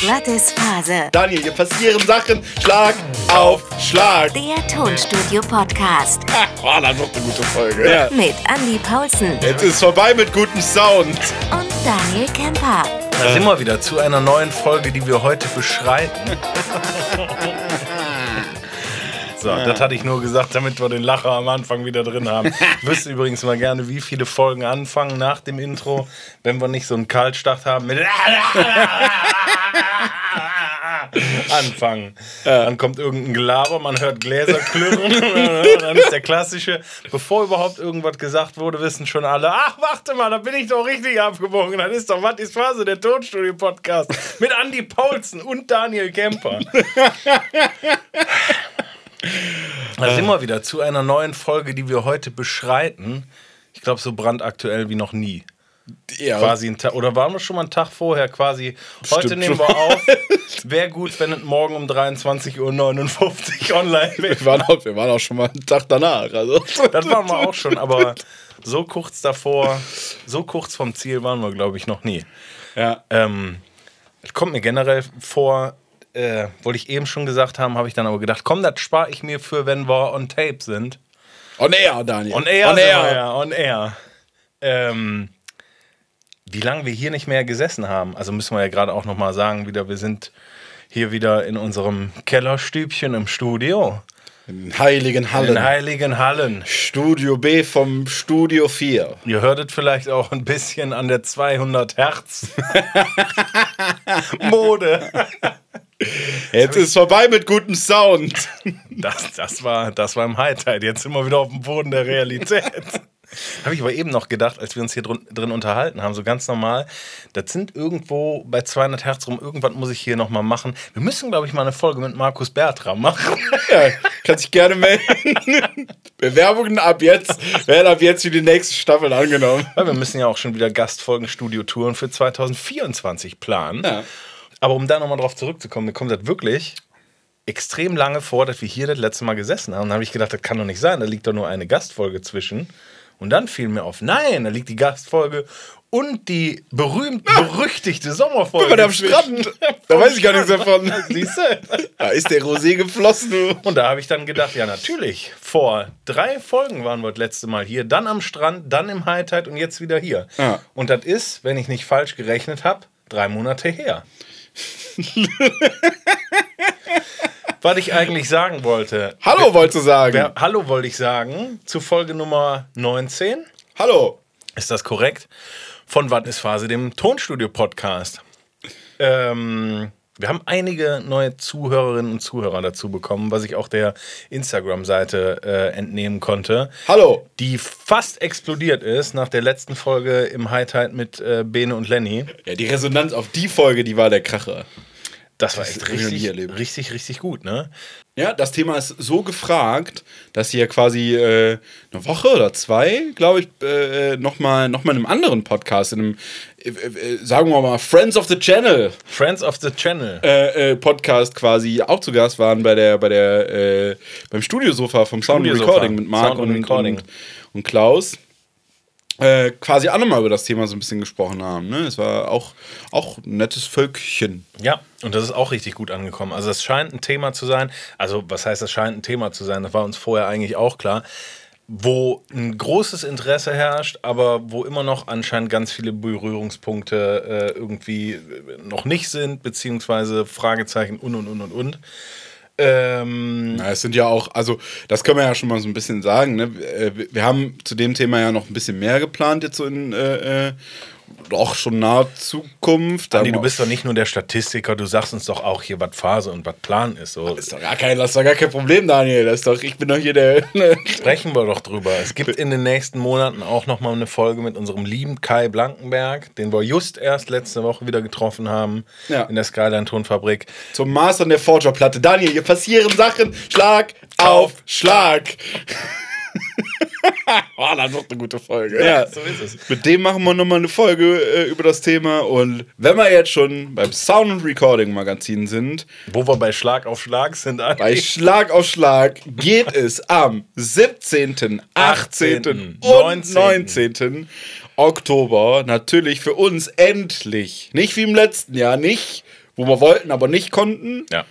Glattes Phase. Daniel, hier passieren Sachen Schlag auf Schlag. Der Tonstudio-Podcast. Oh, das wird eine gute Folge. Ja. Mit Andy Paulsen Jetzt ist vorbei mit gutem Sound. und Daniel Kemper. Da sind wir wieder zu einer neuen Folge, die wir heute beschreiten. So, das hatte ich nur gesagt, damit wir den Lacher am Anfang wieder drin haben. Ich wüsste übrigens mal gerne, wie viele Folgen anfangen nach dem Intro, wenn wir nicht so einen Kaltstart haben mit anfangen. Dann kommt irgendein Gelaber, man hört Gläser klirren. dann ist der klassische, bevor überhaupt irgendwas gesagt wurde, wissen schon alle, ach, warte mal, da bin ich doch richtig abgebogen. Das ist doch Was ist Phase, der Tonstudio-Podcast mit Andy Paulsen und Daniel Kemper. Da sind wir wieder zu einer neuen Folge, die wir heute beschreiten. Ich glaube, so brandaktuell wie noch nie. Ja, Quasi ein Tag, oder waren wir schon mal einen Tag vorher? Quasi, heute Stimmt nehmen schon. wir auf. Wäre gut, wenn es morgen um 23.59 Uhr online wäre. wir, waren auch, wir waren auch schon mal einen Tag danach. Also. Das waren wir auch schon, aber so kurz davor, so kurz vom Ziel waren wir, glaube ich, noch nie. Ja. Ähm, kommt mir generell vor, äh, wollte ich eben schon gesagt haben, habe ich dann aber gedacht, komm, das spare ich mir für, wenn wir on tape sind. On air, Daniel. On air, On air. on air. Ähm, wie lange wir hier nicht mehr gesessen haben. Also müssen wir ja gerade auch nochmal sagen, wieder, wir sind hier wieder in unserem Kellerstübchen im Studio. In heiligen Hallen. In heiligen Hallen. Studio B vom Studio 4. Ihr hörtet vielleicht auch ein bisschen an der 200 Hertz Mode. Jetzt ist vorbei mit gutem Sound. Das, das, war, das war im Hightide. Jetzt sind wir wieder auf dem Boden der Realität. Habe ich aber eben noch gedacht, als wir uns hier drin, drin unterhalten haben, so ganz normal, das sind irgendwo bei 200 Hertz rum, irgendwas muss ich hier nochmal machen. Wir müssen, glaube ich, mal eine Folge mit Markus Bertram machen. Ja, kann sich gerne melden. Bewerbungen ab jetzt werden ab jetzt für die nächste Staffel angenommen. Weil wir müssen ja auch schon wieder Gastfolgen, Studiotouren für 2024 planen. Ja. Aber um da nochmal drauf zurückzukommen, mir kommt das wirklich extrem lange vor, dass wir hier das letzte Mal gesessen haben. Da habe ich gedacht, das kann doch nicht sein, da liegt doch nur eine Gastfolge zwischen. Und dann fiel mir auf, nein, da liegt die Gastfolge und die berühmt-berüchtigte Sommerfolge. Guck mal, da am. Strand. Da weiß ich gar nichts davon. Siehst du? Da ist der Rosé geflossen. Und da habe ich dann gedacht, ja natürlich, vor drei Folgen waren wir das letzte Mal hier, dann am Strand, dann im Hightide und jetzt wieder hier. Ja. Und das ist, wenn ich nicht falsch gerechnet habe, drei Monate her. Was ich eigentlich sagen wollte. Hallo, wolltest du sagen? Wer, hallo wollte ich sagen, zu Folge Nummer 19. Hallo. Ist das korrekt? Von Wann ist Phase, dem Tonstudio-Podcast. Ähm, wir haben einige neue Zuhörerinnen und Zuhörer dazu bekommen, was ich auch der Instagram-Seite äh, entnehmen konnte. Hallo. Die fast explodiert ist nach der letzten Folge im Hightide mit äh, Bene und Lenny. Ja, die Resonanz auf die Folge, die war der Kracher. Das war Das echt noch nie richtig, richtig, richtig gut, ne? Ja, das Thema ist so gefragt, dass hier quasi äh, eine Woche oder zwei, glaube ich, äh, nochmal noch mal in einem anderen Podcast, in einem, sagen wir mal, Friends of the Channel Friends of the Channel. äh, äh, Podcast quasi auch zu Gast waren bei der, bei der, äh, beim Studiosofa vom Sound Studiosofa. Recording mit Marc und, Recording. und, und Klaus. Äh, quasi auch nochmal über das Thema so ein bisschen gesprochen haben. Ne? Es war auch, auch ein nettes Völkchen. Ja, und das ist auch richtig gut angekommen. Also es scheint ein Thema zu sein, also was heißt, es scheint ein Thema zu sein, das war uns vorher eigentlich auch klar, wo ein großes Interesse herrscht, aber wo immer noch anscheinend ganz viele Berührungspunkte äh, irgendwie noch nicht sind, beziehungsweise Fragezeichen und und und und und. Ähm, Na, es sind ja auch, also das können wir ja schon mal so ein bisschen sagen. Ne? Äh, Wir haben zu dem Thema ja noch ein bisschen mehr geplant, jetzt so in äh, äh, auch schon nahe Zukunft. Andi, du bist doch nicht nur der Statistiker, du sagst uns doch auch hier, was Phase und was Plan ist. So. wir- ist doch gar kein, das ist doch gar kein Problem, Daniel. Das ist doch, ich bin doch hier der. Sprechen wir doch drüber. Es gibt in den nächsten Monaten auch noch mal eine Folge mit unserem lieben Kai Blankenberg, den wir just erst letzte Woche wieder getroffen haben Ja. in der Skyline Tonfabrik. Zum Mastern der Forger-Platte. Daniel, hier passieren Sachen. Schlag auf Schlag. Oh, das wird eine gute Folge. Ja, so ist es. Mit dem machen wir nochmal eine Folge äh, über das Thema. Und wenn wir jetzt schon beim Sound- und Recording-Magazin sind, Wo wir bei Schlag auf Schlag sind, Andi. bei Schlag auf Schlag geht es am 17., 18. und 19. 19. Oktober natürlich für uns endlich, nicht wie im letzten Jahr, nicht wo wir wollten, aber nicht konnten. Ja.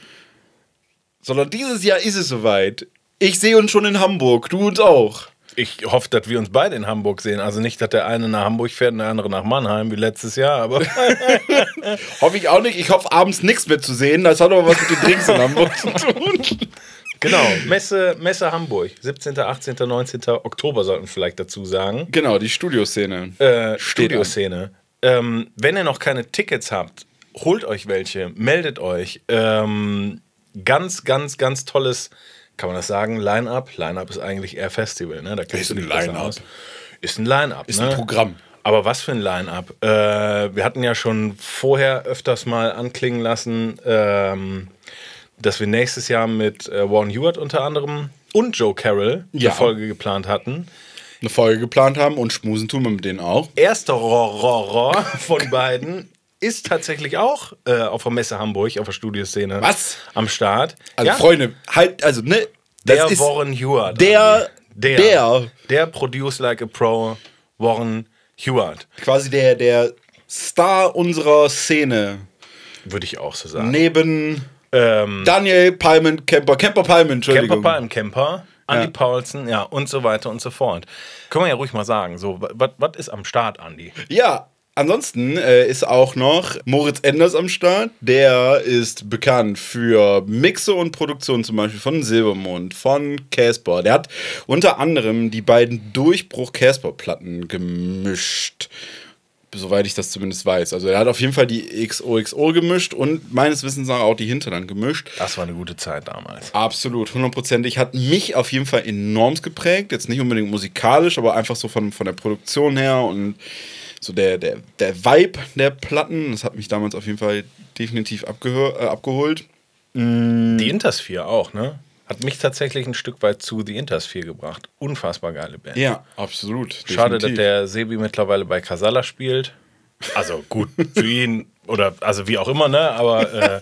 Sondern dieses Jahr ist es soweit. Ich sehe uns schon in Hamburg, du uns auch. Ich hoffe, dass wir uns beide in Hamburg sehen. Also nicht, dass der eine nach Hamburg fährt und der andere nach Mannheim wie letztes Jahr, aber Hoffe ich auch nicht. Ich hoffe abends nichts mehr zu sehen. Das hat aber was mit den Drinks in Hamburg zu tun. genau. Messe, Messe Hamburg. 17., 18., 19. Oktober sollten wir vielleicht dazu sagen. Genau, die Studioszene. Äh, Studioszene. Ähm, wenn ihr noch keine Tickets habt, holt euch welche, meldet euch. Ähm, ganz, ganz, ganz tolles, kann man das sagen, Line-Up? Line-Up ist eigentlich eher Festival, ne? Da kennst Ist du ein Line-Up. Ist ein Line-Up, Ist ne? ein Programm. Aber was für ein Line-Up? Äh, wir hatten ja schon vorher öfters mal anklingen lassen, ähm, dass wir nächstes Jahr mit äh, Warren Hewitt unter anderem und Joe Carroll Ja. eine Folge geplant hatten. Eine Folge geplant haben und schmusen tun wir mit denen auch. Erster Rohr von beiden ist tatsächlich auch äh, auf der Messe Hamburg, auf der Studioszene Was? am Start. Also ja, Freunde, halt, also ne, der Warren Hewitt. der, der, der, der Produce Like a Pro, Warren Hewitt. quasi der, der Star unserer Szene. Würde ich auch so sagen. Neben Ähm, Daniel Palmen Kemper, Kemper Palmen, Entschuldigung. Camper Palm Camper, Andy Ja. Paulsen, ja, und so weiter und so fort. Können wir ja ruhig mal sagen. So, was ist am Start, Andy? Ja, ansonsten äh, ist auch noch Moritz Enders am Start. Der ist bekannt für Mixe und Produktion zum Beispiel von Silbermond, von Casper. Der hat unter anderem die beiden Durchbruch-Casper-Platten gemischt. Soweit ich das zumindest weiß. Also er hat auf jeden Fall die XOXO gemischt und meines Wissens nach auch die Hinterland gemischt. Das war eine gute Zeit damals. Absolut, hundertprozentig. Hat mich auf jeden Fall enorm geprägt. Jetzt nicht unbedingt musikalisch, aber einfach so von, von der Produktion her und so der, der, der Vibe der Platten. Das hat mich damals auf jeden Fall definitiv äh, abgeholt. Die Intersphere auch, ne? Hat mich tatsächlich ein Stück weit zu The Intersphere gebracht. Unfassbar geile Band. Ja, absolut. Schade, dass der Sebi mittlerweile bei Casala spielt. Also gut, für ihn oder also wie auch immer, ne? Aber äh,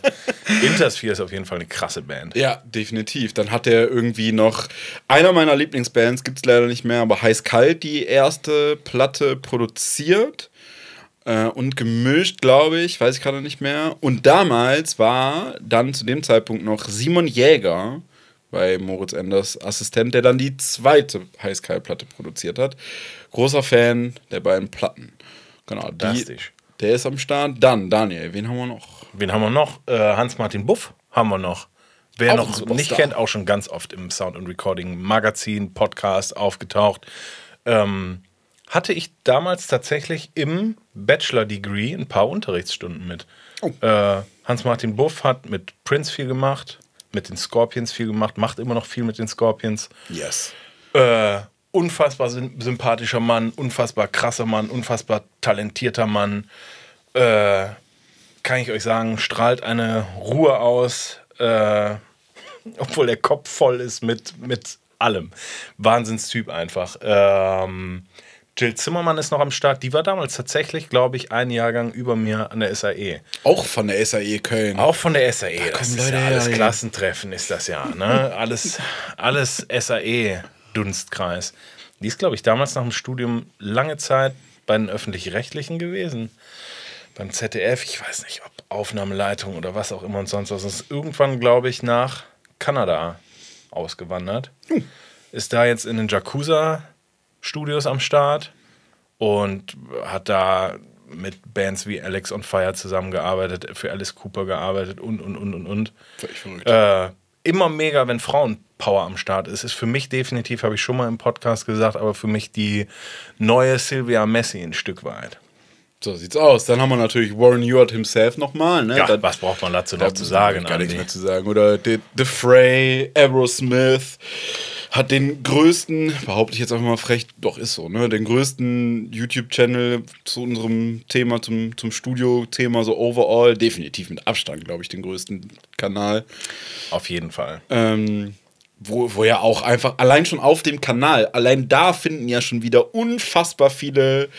Intersphere ist auf jeden Fall eine krasse Band. Ja, definitiv. Dann hat er irgendwie noch einer meiner Lieblingsbands, gibt es leider nicht mehr, aber Heiß Kalt die erste Platte produziert äh, und gemischt, glaube ich, weiß ich gerade nicht mehr. Und damals war dann zu dem Zeitpunkt noch Simon Jäger bei Moritz Enders Assistent, der dann die zweite Heiß Kalt Platte produziert hat. Großer Fan der beiden Platten. Genau, die. Der ist am Start. Dann, Daniel, wen haben wir noch? Wen haben wir noch? Äh, Hans-Martin Buff haben wir noch. Wer Auch noch nicht kennt, auch schon ganz oft im Sound und Recording Magazin, Podcast aufgetaucht. Ähm, hatte ich damals tatsächlich im Bachelor-Degree ein paar Unterrichtsstunden mit. Oh. Äh, Hans-Martin Buff hat mit Prince viel gemacht, mit den Scorpions viel gemacht, macht immer noch viel mit den Scorpions. Yes. Äh, unfassbar sym- sympathischer Mann, unfassbar krasser Mann, unfassbar talentierter Mann. Äh, kann ich euch sagen, strahlt eine Ruhe aus, äh, obwohl der Kopf voll ist mit, mit allem. Wahnsinnstyp einfach. Ähm, Jill Zimmermann ist noch am Start. Die war damals tatsächlich, glaube ich, einen Jahrgang über mir an der SAE. Auch von der SAE Köln. Auch von der SAE. das kommen ist Leute ja alles. Klassentreffen ist das ja. Ne? Alles, alles SAE-Dunstkreis. Die ist, glaube ich, damals nach dem Studium lange Zeit bei den Öffentlich-Rechtlichen gewesen. Beim ZDF, ich weiß nicht, ob Aufnahmeleitung oder was auch immer und sonst was. Ist irgendwann, glaube ich, nach Kanada ausgewandert. Ist da jetzt in den Jakuza-Studios am Start und hat da mit Bands wie Alex on Fire zusammengearbeitet, für Alice Cooper gearbeitet und, und, und, und, und. Völlig verrückt. Äh, immer mega, wenn Frauenpower am Start ist. Ist für mich definitiv, habe ich schon mal im Podcast gesagt, aber für mich die neue Sylvia Messi ein Stück weit. So sieht's aus. Dann haben wir natürlich Warren Ewart himself nochmal. Ne? Ja, was braucht man dazu da noch zu sagen? Gar nichts mehr zu sagen. Oder The, The Fray, Aerosmith hat den größten, behaupte ich jetzt einfach mal frech, doch ist so, ne? Den größten YouTube-Channel zu unserem Thema, zum, zum Studio-Thema, so overall. Definitiv mit Abstand, glaube ich, den größten Kanal. Auf jeden Fall. Ähm, wo, wo ja auch einfach, allein schon auf dem Kanal, allein da finden ja schon wieder unfassbar viele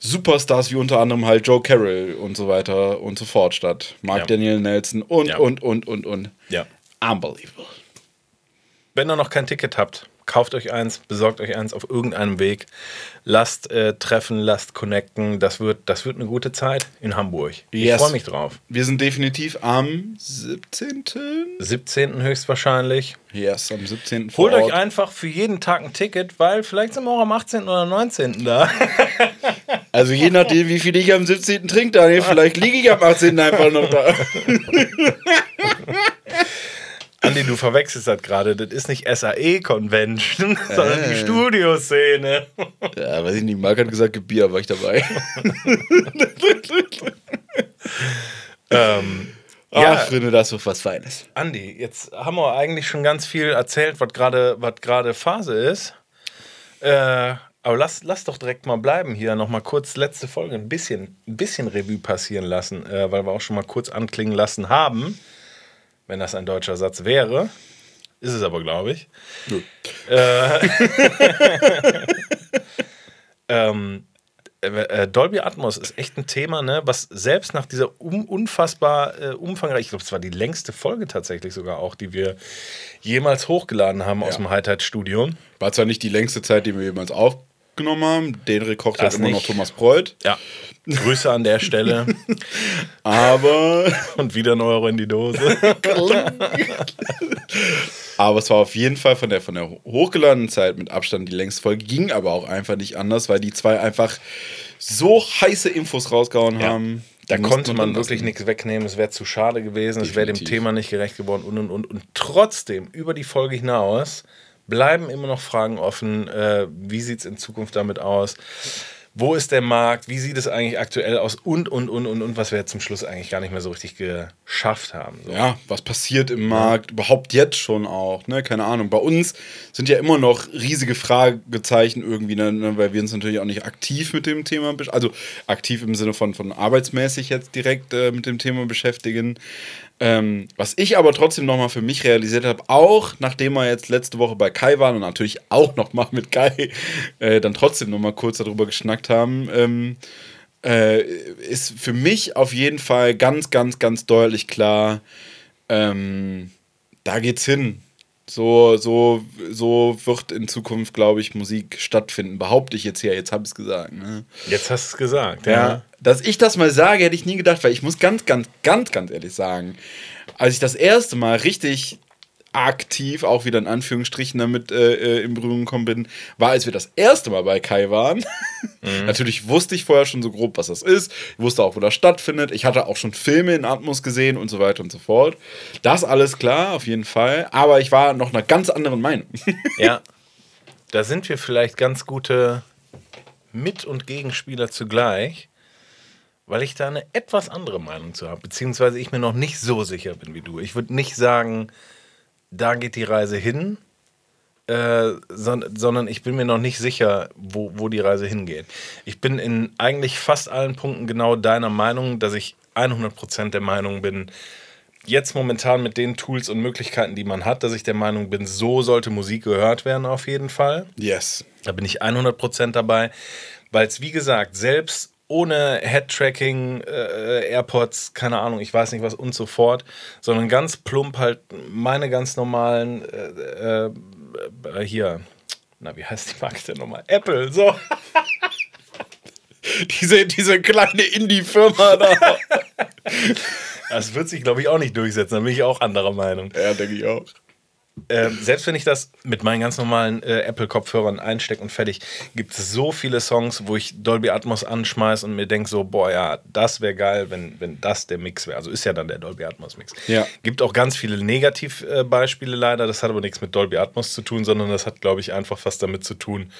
Superstars, wie unter anderem halt Joe Carroll und so weiter und so fort statt. Mark Ja. Daniel Nelson und, Ja. und, und, und, und. Ja. Unbelievable. Wenn ihr noch kein Ticket habt, kauft euch eins, besorgt euch eins auf irgendeinem Weg. Lasst äh, treffen, lasst connecten. Das wird, das wird eine gute Zeit in Hamburg. Ich Yes. freue mich drauf. Wir sind definitiv am 17. 17. höchstwahrscheinlich. Yes, am 17. vor Holt euch einfach für jeden Tag ein Ticket, weil vielleicht sind wir auch am 18. oder 19. da. Also je nachdem, wie viel ich am 17. trinke, Daniel, vielleicht liege ich am 18. einfach noch da. Andi, du verwechselst das gerade. Das ist nicht SAE-Convention, sondern die Äh. Studioszene. Ja, weiß ich nicht, Marc hat gesagt, Bier war ich dabei. ähm, Ja, ja, Freunde, das doch was Feines. Andi, jetzt haben wir eigentlich schon ganz viel erzählt, was gerade Phase ist. Äh, aber lass, lass doch direkt mal bleiben hier. Noch mal kurz letzte Folge ein bisschen, ein bisschen Revue passieren lassen, äh, weil wir auch schon mal kurz anklingen lassen haben, wenn das ein deutscher Satz wäre. Ist es aber, glaube ich. Äh, ähm, äh, Dolby Atmos ist echt ein Thema, ne, was selbst nach dieser um, unfassbar äh, umfangreich, ich glaube, es war die längste Folge tatsächlich sogar auch, die wir jemals hochgeladen haben aus Ja. dem Highlight-Studio. War zwar nicht die längste Zeit, die wir jemals aufgenommen haben, den Rekord hat immer noch. Thomas Preuth, Ja. Grüße an der Stelle aber, und wieder ein Euro in die Dose. aber es war auf jeden Fall von der, von der hochgeladenen Zeit mit Abstand die längste Folge, ging aber auch einfach nicht anders, weil die zwei einfach so heiße Infos rausgehauen haben. Da konnte man wirklich nichts wegnehmen, es wäre zu schade gewesen, es wäre dem Definitiv. Thema nicht gerecht geworden und und und. Und trotzdem, über die Folge hinaus, bleiben immer noch Fragen offen. Äh, wie sieht es in Zukunft damit aus? Wo ist der Markt? Wie sieht es eigentlich aktuell aus? Und, und, und, und, und, was wir jetzt zum Schluss eigentlich gar nicht mehr so richtig geschafft haben. So. ja, was passiert im Markt, überhaupt jetzt schon auch, ne? Keine Ahnung. Bei uns sind ja immer noch riesige Fragezeichen irgendwie, ne? ne, weil wir uns natürlich auch nicht aktiv mit dem Thema, besch- also aktiv im Sinne von, von arbeitsmäßig jetzt direkt äh, mit dem Thema beschäftigen. Ähm, was ich aber trotzdem nochmal für mich realisiert habe, auch nachdem wir jetzt letzte Woche bei Kai waren und natürlich auch nochmal mit Kai äh, dann trotzdem nochmal kurz darüber geschnackt haben, ähm, äh, ist für mich auf jeden Fall ganz, ganz, ganz deutlich klar, ähm, da geht's hin. So, so, so wird in Zukunft, glaube ich, Musik stattfinden. Behaupte ich jetzt hier, jetzt habe ich es gesagt. Ne? Jetzt hast du es gesagt. Ja. Dass ich das mal sage, hätte ich nie gedacht, weil ich muss ganz, ganz, ganz, ganz ehrlich sagen, als ich das erste Mal richtig aktiv, auch wieder in Anführungsstrichen, damit äh, äh, in Berührung gekommen bin, war, als wir das erste Mal bei Kai waren. Natürlich wusste ich vorher schon so grob, was das ist. Ich wusste auch, wo das stattfindet. Ich hatte auch schon Filme in Atmos gesehen und so weiter und so fort. Das alles klar, auf jeden Fall. Aber ich war noch einer ganz anderen Meinung. Ja, da sind wir vielleicht ganz gute Mit- und Gegenspieler zugleich, weil ich da eine etwas andere Meinung zu habe, beziehungsweise ich mir noch nicht so sicher bin wie du. Ich würde nicht sagen, da geht die Reise hin, äh, son sondern ich bin mir noch nicht sicher, wo, wo die Reise hingeht. Ich bin in eigentlich fast allen Punkten genau deiner Meinung, dass ich 100% der Meinung bin, jetzt momentan mit den Tools und Möglichkeiten, die man hat, dass ich der Meinung bin, so sollte Musik gehört werden auf jeden Fall. yes. Da bin ich 100% dabei, weil es wie gesagt, selbst ohne Head-Tracking, äh, AirPods, keine Ahnung, ich weiß nicht was und so fort, sondern ganz plump halt meine ganz normalen, äh, äh, hier, na, wie heißt die Marke denn nochmal? Apple, so. Diese, diese kleine Indie-Firma da. Das wird sich, glaube ich, auch nicht durchsetzen, da bin ich auch anderer Meinung. ja, denke ich auch. Ähm, selbst wenn ich das mit meinen ganz normalen äh, Apple-Kopfhörern einstecke und fertig, gibt es so viele Songs, wo ich Dolby Atmos anschmeiße und mir denke so, boah, ja, das wäre geil, wenn, wenn das der Mix wäre. Also ist ja dann der Dolby Atmos-Mix. Ja. Gibt auch ganz viele Negativbeispiele leider. Das hat aber nichts mit Dolby Atmos zu tun, sondern das hat, glaube ich, einfach was damit zu tun.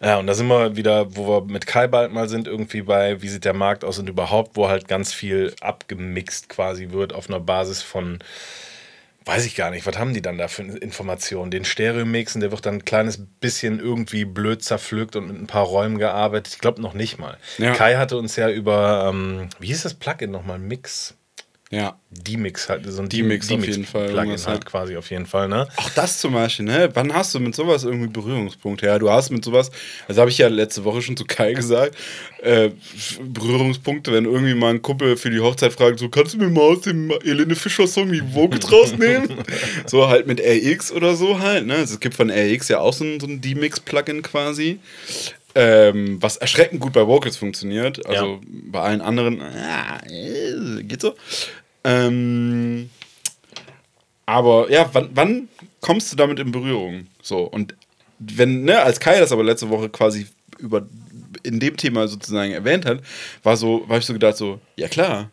Ja, und da sind wir wieder, wo wir mit Kai bald mal sind, irgendwie bei, wie sieht der Markt aus und überhaupt, wo halt ganz viel abgemixt quasi wird auf einer Basis von weiß ich gar nicht, was haben die dann da für Informationen? Den Stereo-Mixen, der wird dann ein kleines bisschen irgendwie blöd zerpflückt und mit ein paar Räumen gearbeitet. Ich glaube noch nicht mal. Ja. Kai hatte uns ja über, ähm, wie hieß das Plugin nochmal? Mix. Ja. D-Mix halt, so ein D-Mix auf jeden Fall, Plugin halt quasi auf jeden Fall, ne? Auch das zum Beispiel, ne? Wann hast du mit sowas irgendwie Berührungspunkte? Ja, du hast mit sowas, also habe ich ja letzte Woche schon zu Kai gesagt, äh, Berührungspunkte, wenn irgendwie mal ein Kumpel für die Hochzeit fragt, so, kannst du mir mal aus dem Helene Fischer Song die Vocals rausnehmen? so halt mit RX oder so halt, ne? Also es gibt von RX ja auch so ein, so ein D-Mix-Plugin quasi. Ähm, was erschreckend gut bei Vocals funktioniert. Also Ja. bei allen anderen, ja, äh, geht so. Ähm, aber ja, wann, wann kommst du damit in Berührung? So, und wenn, ne, als Kai das aber letzte Woche quasi über in dem Thema sozusagen erwähnt hat, war so, war ich so gedacht, so, ja klar.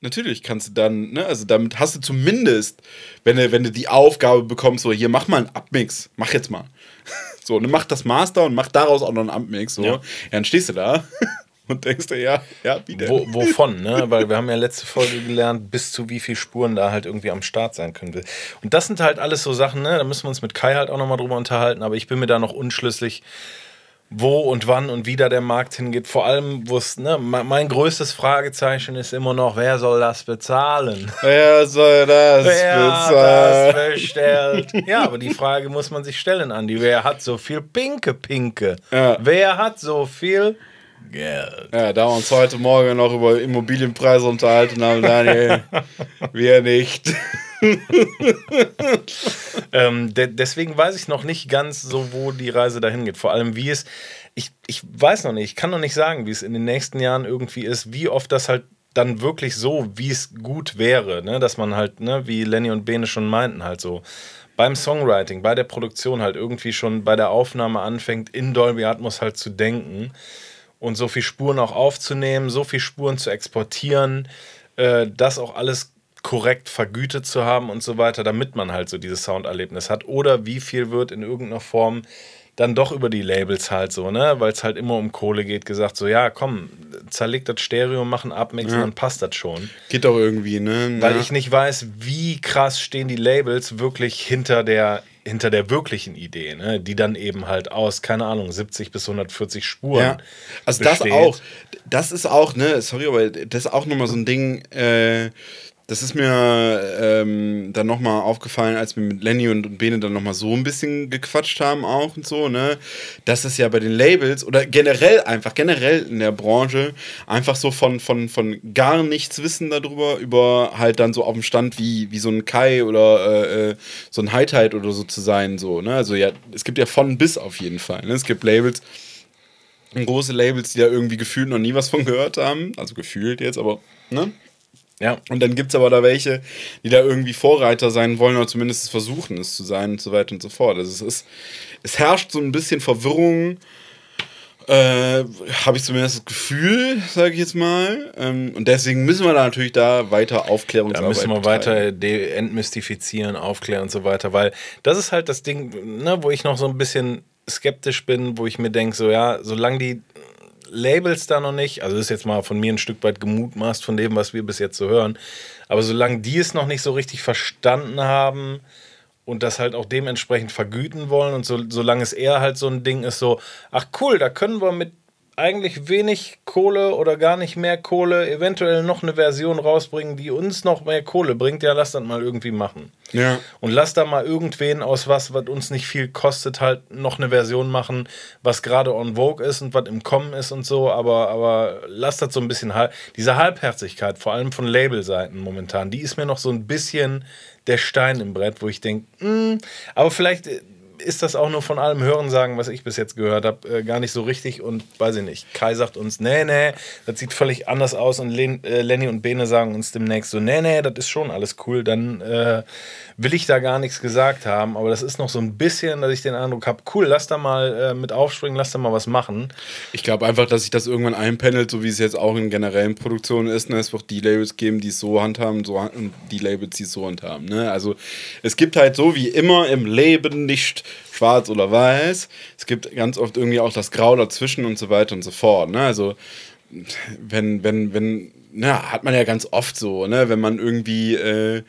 Natürlich kannst du dann, ne, also damit hast du zumindest, wenn du, wenn du die Aufgabe bekommst, so, hier mach mal einen Abmix, mach jetzt mal. So, ne, mach das Master und mach daraus auch noch einen Abmix, so. Ja. Ja, dann stehst du da und denkst dir, ja, ja, wie denn? Wo, wovon, ne? Weil wir haben ja letzte Folge gelernt, bis zu wie viel Spuren da halt irgendwie am Start sein können will. Und das sind halt alles so Sachen, ne? Da müssen wir uns mit Kai halt auch nochmal drüber unterhalten, aber ich bin mir da noch unschlüssig, wo und wann und wie da der Markt hingeht. Vor allem, wo es, ne, me- mein größtes Fragezeichen ist immer noch, wer soll das bezahlen? Wer soll das Wer bezahlen? das bestellt? Ja, aber die Frage muss man sich stellen, Andi. Wer hat so viel Pinke Pinke? Ja. Wer hat so viel Geld? Ja, da wir uns heute Morgen noch über Immobilienpreise unterhalten haben, Daniel, wir nicht. Ähm, de deswegen weiß ich noch nicht ganz so, wo die Reise dahin geht. Vor allem, wie es. Ich, ich weiß noch nicht, ich kann noch nicht sagen, wie es in den nächsten Jahren irgendwie ist, wie oft das halt dann wirklich so, wie es gut wäre, ne? dass man halt, ne, wie Lenny und Bene schon meinten, halt so beim Songwriting, bei der Produktion halt irgendwie schon bei der Aufnahme anfängt, in Dolby Atmos halt zu denken und so viel Spuren auch aufzunehmen, so viel Spuren zu exportieren, äh, das auch alles korrekt vergütet zu haben und so weiter, damit man halt so dieses Sounderlebnis hat. Oder wie viel wird in irgendeiner Form dann doch über die Labels halt so, ne, weil es halt immer um Kohle geht, gesagt so, ja, komm, zerleg das Stereo, mach einen Abmix und dann passt das schon. Geht doch irgendwie, ne? Weil Ja. ich nicht weiß, wie krass stehen die Labels wirklich hinter der hinter der wirklichen Idee, ne? die dann eben halt aus, keine Ahnung, 70 bis 140 Spuren. Ja, also das besteht. auch. Das ist auch, ne, sorry, aber das ist auch nochmal so ein Ding, äh, das ist mir ähm, dann nochmal aufgefallen, als wir mit Lenny und, und Bene dann nochmal so ein bisschen gequatscht haben auch und so, ne, dass es ja bei den Labels oder generell einfach, generell in der Branche einfach so von, von, von gar nichts wissen darüber, über halt dann so auf dem Stand wie, wie so ein Kai oder äh, äh, so ein High-Tide oder so zu sein, so, ne, also ja, es gibt ja von bis auf jeden Fall, ne, es gibt Labels, große Labels, die da irgendwie gefühlt noch nie was von gehört haben. Also gefühlt jetzt, aber, ne? Ja. Und dann gibt es aber da welche, die da irgendwie Vorreiter sein wollen oder zumindest versuchen, es zu sein und so weiter und so fort. Also es ist, es herrscht so ein bisschen Verwirrung, äh, habe ich zumindest das Gefühl, sage ich jetzt mal. Ähm, und deswegen müssen wir da natürlich da weiter Da Aufklärungsarbeit müssen wir weiter entmystifizieren, aufklären und so weiter, weil das ist halt das Ding, ne, wo ich noch so ein bisschen skeptisch bin, wo ich mir denke, so ja, solange die Labels da noch nicht, also das ist jetzt mal von mir ein Stück weit gemutmaßt von dem, was wir bis jetzt so hören, aber solange die es noch nicht so richtig verstanden haben und das halt auch dementsprechend vergüten wollen und so, solange es eher halt so ein Ding ist, so, ach cool, da können wir mit eigentlich wenig Kohle oder gar nicht mehr Kohle eventuell noch eine Version rausbringen, die uns noch mehr Kohle bringt, ja, lass das mal irgendwie machen. Ja. Und lass da mal irgendwen aus was, was uns nicht viel kostet, halt noch eine Version machen, was gerade on Vogue ist und was im Kommen ist und so, aber, aber lass das so ein bisschen halb. Diese Halbherzigkeit, vor allem von Labelseiten momentan, die ist mir noch so ein bisschen der Stein im Brett, wo ich denke, aber vielleicht äh, ist das auch nur von allem Hörensagen, was ich bis jetzt gehört habe, äh, gar nicht so richtig und weiß ich nicht. Kai sagt uns, nee, nee, das sieht völlig anders aus und Len, äh, Lenny und Bene sagen uns demnächst so, nee, nee, das ist schon alles cool, dann äh, will ich da gar nichts gesagt haben, aber das ist noch so ein bisschen, dass ich den Eindruck habe, cool, lass da mal äh, mit aufspringen, lass da mal was machen. Ich glaube einfach, dass sich das irgendwann einpendelt, so wie es jetzt auch in generellen Produktionen ist. Ne? Es wird die Labels geben, die es so handhaben so, han- und die Labels, die es so handhaben. Ne? Also es gibt halt so wie immer im Leben nicht schwarz oder weiß. Es gibt ganz oft irgendwie auch das Grau dazwischen und so weiter und so fort. Ne? Also wenn, wenn, wenn, na, hat man ja ganz oft so, ne, wenn man irgendwie, äh,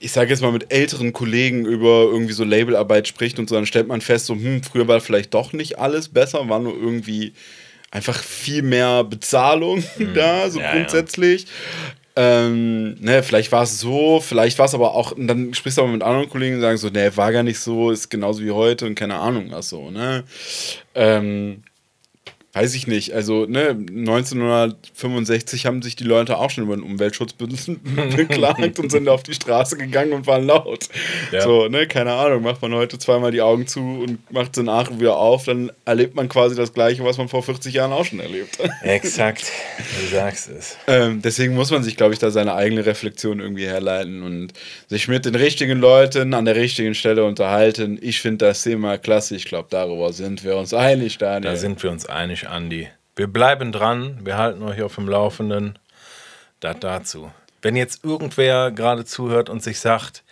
ich sage jetzt mal mit älteren Kollegen über irgendwie so Labelarbeit spricht und so, dann stellt man fest, so, hm, früher war vielleicht doch nicht alles besser, war nur irgendwie einfach viel mehr Bezahlung da, so ja. grundsätzlich. Ähm, ne, vielleicht war es so, vielleicht war es aber auch, und dann sprichst du aber mit anderen Kollegen und sagen so, ne, war gar nicht so, ist genauso wie heute und keine Ahnung was so, ne? Ähm, weiß ich nicht, also ne, 1965 haben sich die Leute auch schon über den Umweltschutz be beklagt und sind auf die Straße gegangen und waren laut. Ja. So, ne, keine Ahnung, macht man heute zweimal die Augen zu und macht sie nach und wieder auf, dann erlebt man quasi das Gleiche, was man vor 40 Jahren auch schon erlebt. Exakt, du sagst es. Ähm, deswegen muss man sich, glaube ich, da seine eigene Reflexion irgendwie herleiten und sich mit den richtigen Leuten an der richtigen Stelle unterhalten. Ich finde das Thema klasse. Ich glaube, darüber sind wir uns einig, Daniel. Da sind wir uns einig, Andi. Wir bleiben dran, wir halten euch auf dem Laufenden. Das dazu. Wenn jetzt irgendwer gerade zuhört und sich sagt,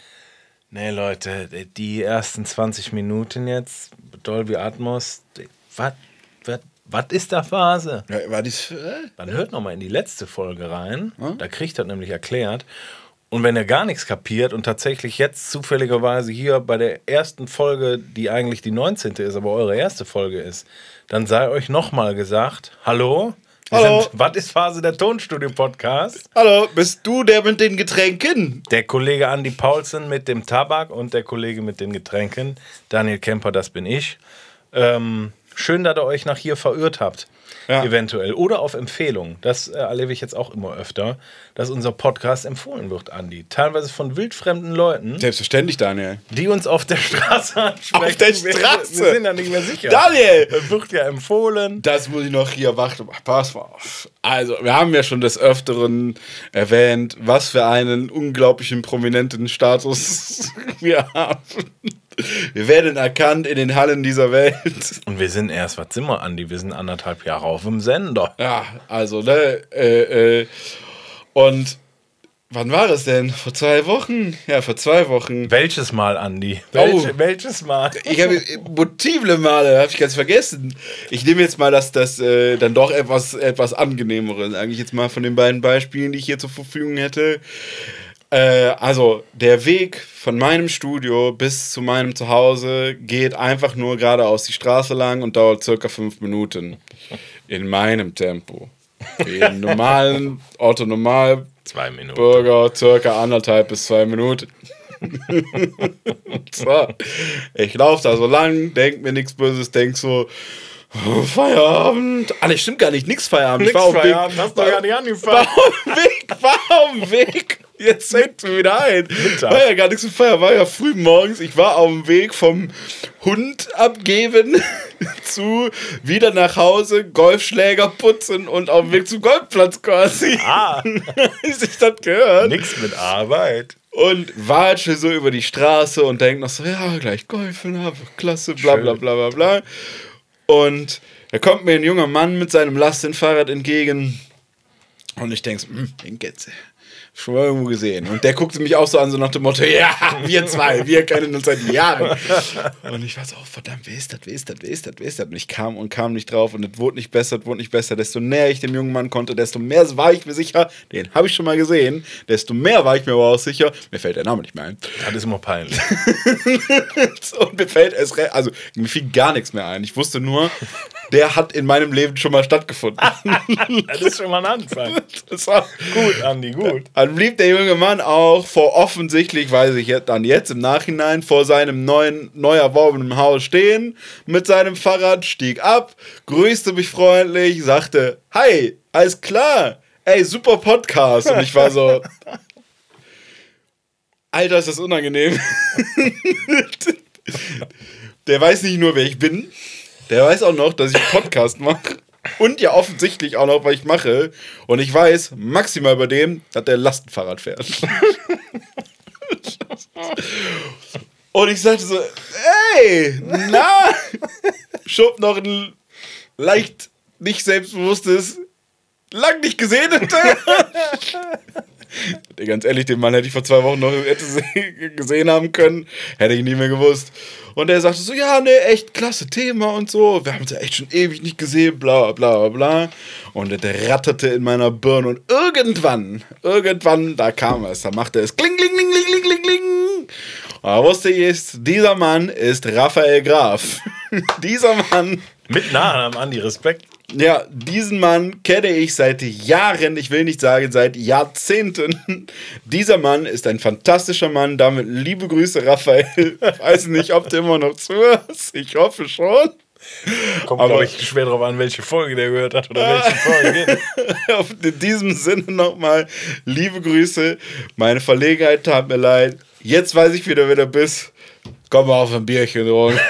nee Leute, die ersten 20 Minuten jetzt, Dolby Atmos, was was ist da Phase? ja, war dies, äh? Dann hört noch mal in die letzte Folge rein. Da kriegt er nämlich erklärt. Und wenn er gar nichts kapiert und tatsächlich jetzt zufälligerweise hier bei der ersten Folge, die eigentlich die 19. ist, aber eure erste Folge ist, dann sei euch nochmal gesagt, hallo, Hallo. Was ist Phase der Tonstudio-Podcast? Hallo, bist du der mit den Getränken? Der Kollege Andy Paulsen mit dem Tabak und der Kollege mit den Getränken. Daniel Kemper, das bin ich. Ähm, schön, dass ihr euch nach hier verirrt habt. Ja. Eventuell. Oder auf Empfehlung. Das äh, erlebe ich jetzt auch immer öfter, dass unser Podcast empfohlen wird, Andi. Teilweise von wildfremden Leuten, Selbstverständlich, Daniel. die uns auf der Straße ansprechen. Auf der Wir- Straße? Wir sind da nicht mehr sicher. Daniel! Äh, Wird ja empfohlen. Das muss ich noch hier warten. Pass mal auf. Also, wir haben ja schon des Öfteren erwähnt, was für einen unglaublichen prominenten Status wir haben. Wir werden erkannt in den Hallen dieser Welt. Und wir sind erst, was sind wir, Andi? Wir sind anderthalb Jahre auf dem Sender. Ja, also, ne, äh, äh, und wann war das denn? Vor zwei Wochen? Ja, vor zwei Wochen. Welches Mal, Andi? Oh. Welche, Welches Mal? Ich habe multiple Male, habe ich ganz vergessen. Ich nehme jetzt mal das, das äh, dann doch etwas, etwas angenehmere, sage ich jetzt mal von den beiden Beispielen, die ich hier zur Verfügung hätte. Äh, also, der Weg von meinem Studio bis zu meinem Zuhause geht einfach nur geradeaus die Straße lang und dauert circa fünf Minuten. In meinem Tempo. Im normalen Autonormal Zwei Minuten. Burger circa anderthalb bis zwei Minuten. so, ich laufe da so lang, denk mir nichts Böses, denk so, Feierabend. Ah, das stimmt gar nicht, nix Feierabend. ich war auf dem Weg, Feierabend, hast du gar nicht war angefangen. auf dem Weg, war auf dem Weg. Jetzt fällt mir wieder ein. Mittag. War ja gar nichts mit Feier, war ja früh morgens. Ich war auf dem Weg vom Hund abgeben zu wieder nach Hause, Golfschläger putzen und auf dem Weg zum Golfplatz quasi. Ah, Wie sich das gehört. nix mit Arbeit. Und watsche so über die Straße und denke noch so, ja, gleich golfen, klasse, bla bla bla bla bla. Und da kommt mir ein junger Mann mit seinem Lastenfahrrad entgegen. Und ich denke hm, den geht's. Schon mal irgendwo gesehen. Und der guckte mich auch so an, so nach dem Motto, ja, wir zwei, wir kennen uns seit Jahren. Und ich war so, oh, verdammt, wer ist das, wer ist das, wer ist das, wer ist das? Und ich kam und kam nicht drauf und es wurde nicht besser, es wurde nicht besser. Desto näher ich dem jungen Mann konnte, desto mehr war ich mir sicher, den habe ich schon mal gesehen, desto mehr war ich mir aber auch sicher, mir fällt der Name nicht mehr ein. Das ist immer peinlich. Und mir fällt es, also mir fiel gar nichts mehr ein. Ich wusste nur, der hat in meinem Leben schon mal stattgefunden. Das ist schon mal ein Anfang. Das war Gut, Andi, gut. Dann blieb der junge Mann auch vor offensichtlich, weiß ich jetzt dann jetzt im Nachhinein, vor seinem neuen, neu erworbenen Haus stehen, mit seinem Fahrrad, stieg ab, grüßte mich freundlich, sagte, hi, alles klar, ey, super Podcast. Und ich war so, Alter, ist das unangenehm. der weiß nicht nur, wer ich bin, der weiß auch noch, dass ich Podcast mache. Und ja offensichtlich auch noch, was ich mache. Und ich weiß maximal bei dem, dass der Lastenfahrrad fährt. Und ich sagte so, ey, na, schob noch ein leicht nicht selbstbewusstes, lang nicht gesehen hinterher. Der, Ganz ehrlich, den Mann hätte ich vor zwei Wochen noch gesehen haben können, hätte ich nie mehr gewusst. Und er sagte so, ja, ne, echt klasse Thema und so. Wir haben uns ja echt schon ewig nicht gesehen, bla bla bla. Und der ratterte in meiner Birne und irgendwann, irgendwann, da kam es, da machte es kling, kling, kling, kling, kling, kling. Und da wusste ich, ist, dieser Mann ist Raphael Graf. dieser Mann Mit Nachnamen, Andi, Respekt. Ja, diesen Mann kenne ich seit Jahren, ich will nicht sagen seit Jahrzehnten. Dieser Mann ist ein fantastischer Mann. Damit liebe Grüße, Raphael. Weiß nicht, ob du immer noch zuhörst. Ich hoffe schon. Kommt, Aber- glaube ich, schwer drauf an, welche Folge der gehört hat oder welche Folge. In diesem Sinne nochmal liebe Grüße. Meine Verlegenheit tat mir leid. Jetzt weiß ich wieder, wer du bist. Komm mal auf ein Bierchen holen.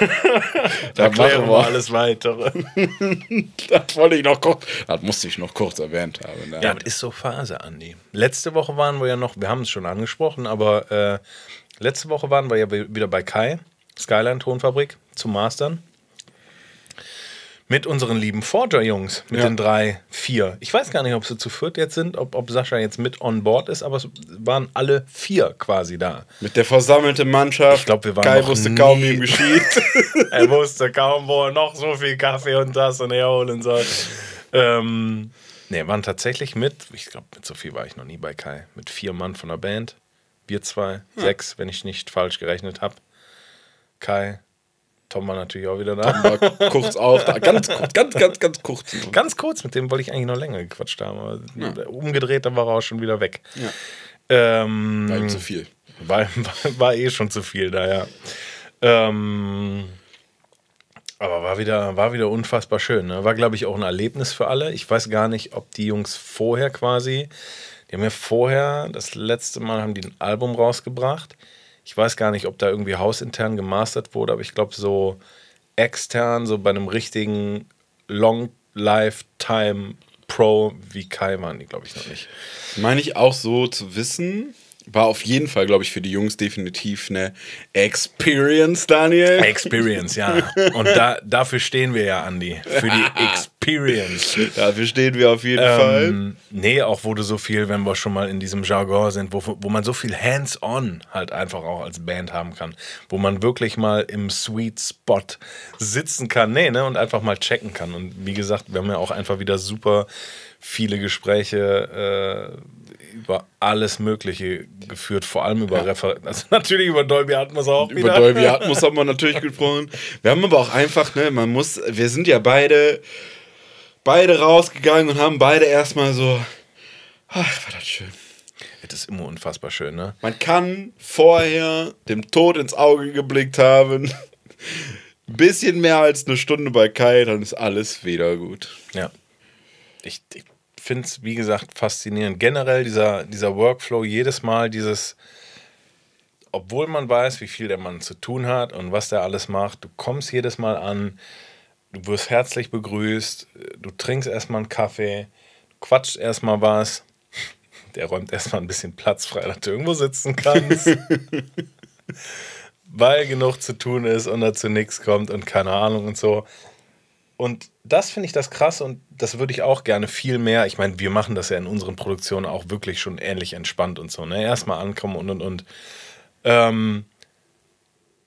da machen wir wir. alles weitere. Das wollte ich noch kurz. Das musste ich noch kurz erwähnt haben. ne? Ja, das ist so Phase, Andi. Letzte Woche waren wir ja noch, wir haben es schon angesprochen, aber äh, letzte Woche waren wir ja wieder bei Kai, Skyline Tonfabrik, zum Mastern. Mit unseren lieben Forger-Jungs, mit Ja. den drei, vier. Ich weiß gar nicht, ob sie zu viert jetzt sind, ob, ob Sascha jetzt mit on board ist, aber es waren alle vier quasi da. Mit der versammelten Mannschaft. Ich glaub, wir waren Kai wusste kaum, nie- wie ihm geschieht. er wusste kaum, wo er noch so viel Kaffee und das und er holen soll. Ähm, ne, waren tatsächlich mit, ich glaube, mit so viel war ich noch nie bei Kai, mit vier Mann von der Band. Wir zwei, sechs, wenn ich nicht falsch gerechnet habe. Kai, Tom war natürlich auch wieder da. Aber kurz auf. Da, ganz, kurz, ganz, ganz, ganz kurz. Ganz kurz, mit dem wollte ich eigentlich noch länger gequatscht haben. Aber umgedreht, dann war er auch schon wieder weg. Ja. Ähm, War ihm zu viel. War, war, war eh schon zu viel da, ja. Ähm, aber war wieder, war wieder unfassbar schön. Ne? War, glaube ich, auch ein Erlebnis für alle. Ich weiß gar nicht, ob die Jungs vorher quasi, die haben ja vorher, das letzte Mal haben die ein Album rausgebracht. Ich weiß gar nicht, ob da irgendwie hausintern gemastert wurde, aber ich glaube, so extern, so bei einem richtigen Long Lifetime Pro wie Kai waren die, glaube ich, noch nicht. Meine ich auch so zu wissen. War auf jeden Fall, glaube ich, für die Jungs definitiv eine Experience, Daniel. Experience, ja. Und da, dafür stehen wir ja, Andi. Für die Experience. Dafür stehen wir auf jeden Fall. Ähm, nee, auch du so viel, wenn wir schon mal in diesem Jargon sind, wo, wo man so viel hands-on halt einfach auch als Band haben kann. Wo man wirklich mal im Sweet Spot sitzen kann, nee, ne, und einfach mal checken kann. Und wie gesagt, wir haben ja auch einfach wieder super viele Gespräche äh, über alles Mögliche geführt, vor allem über Referenten. Also natürlich über Dolby Atmos auch Über wieder. Dolby Atmos haben wir natürlich gesprochen. Wir haben aber auch einfach, ne, man muss, wir sind ja beide, beide rausgegangen und haben beide erstmal so, ach, war das schön. Das ist immer unfassbar schön, ne? Man kann vorher dem Tod ins Auge geblickt haben. Ein bisschen mehr als eine Stunde bei Kai, dann ist alles wieder gut. Ja. Ich, ich finde es, wie gesagt, faszinierend. Generell dieser, dieser Workflow, jedes Mal dieses, obwohl man weiß, wie viel der Mann zu tun hat und was der alles macht, du kommst jedes Mal an, du wirst herzlich begrüßt, du trinkst erstmal einen Kaffee, du quatschst erstmal was, der räumt erstmal ein bisschen Platz frei, dass du irgendwo sitzen kannst. weil genug zu tun ist und dazu nichts kommt und keine Ahnung und so. Und das finde ich das krass und das würde ich auch gerne viel mehr. Ich meine, wir machen das ja in unseren Produktionen auch wirklich schon ähnlich entspannt und so. Ne? Erstmal ankommen und und und. Ähm,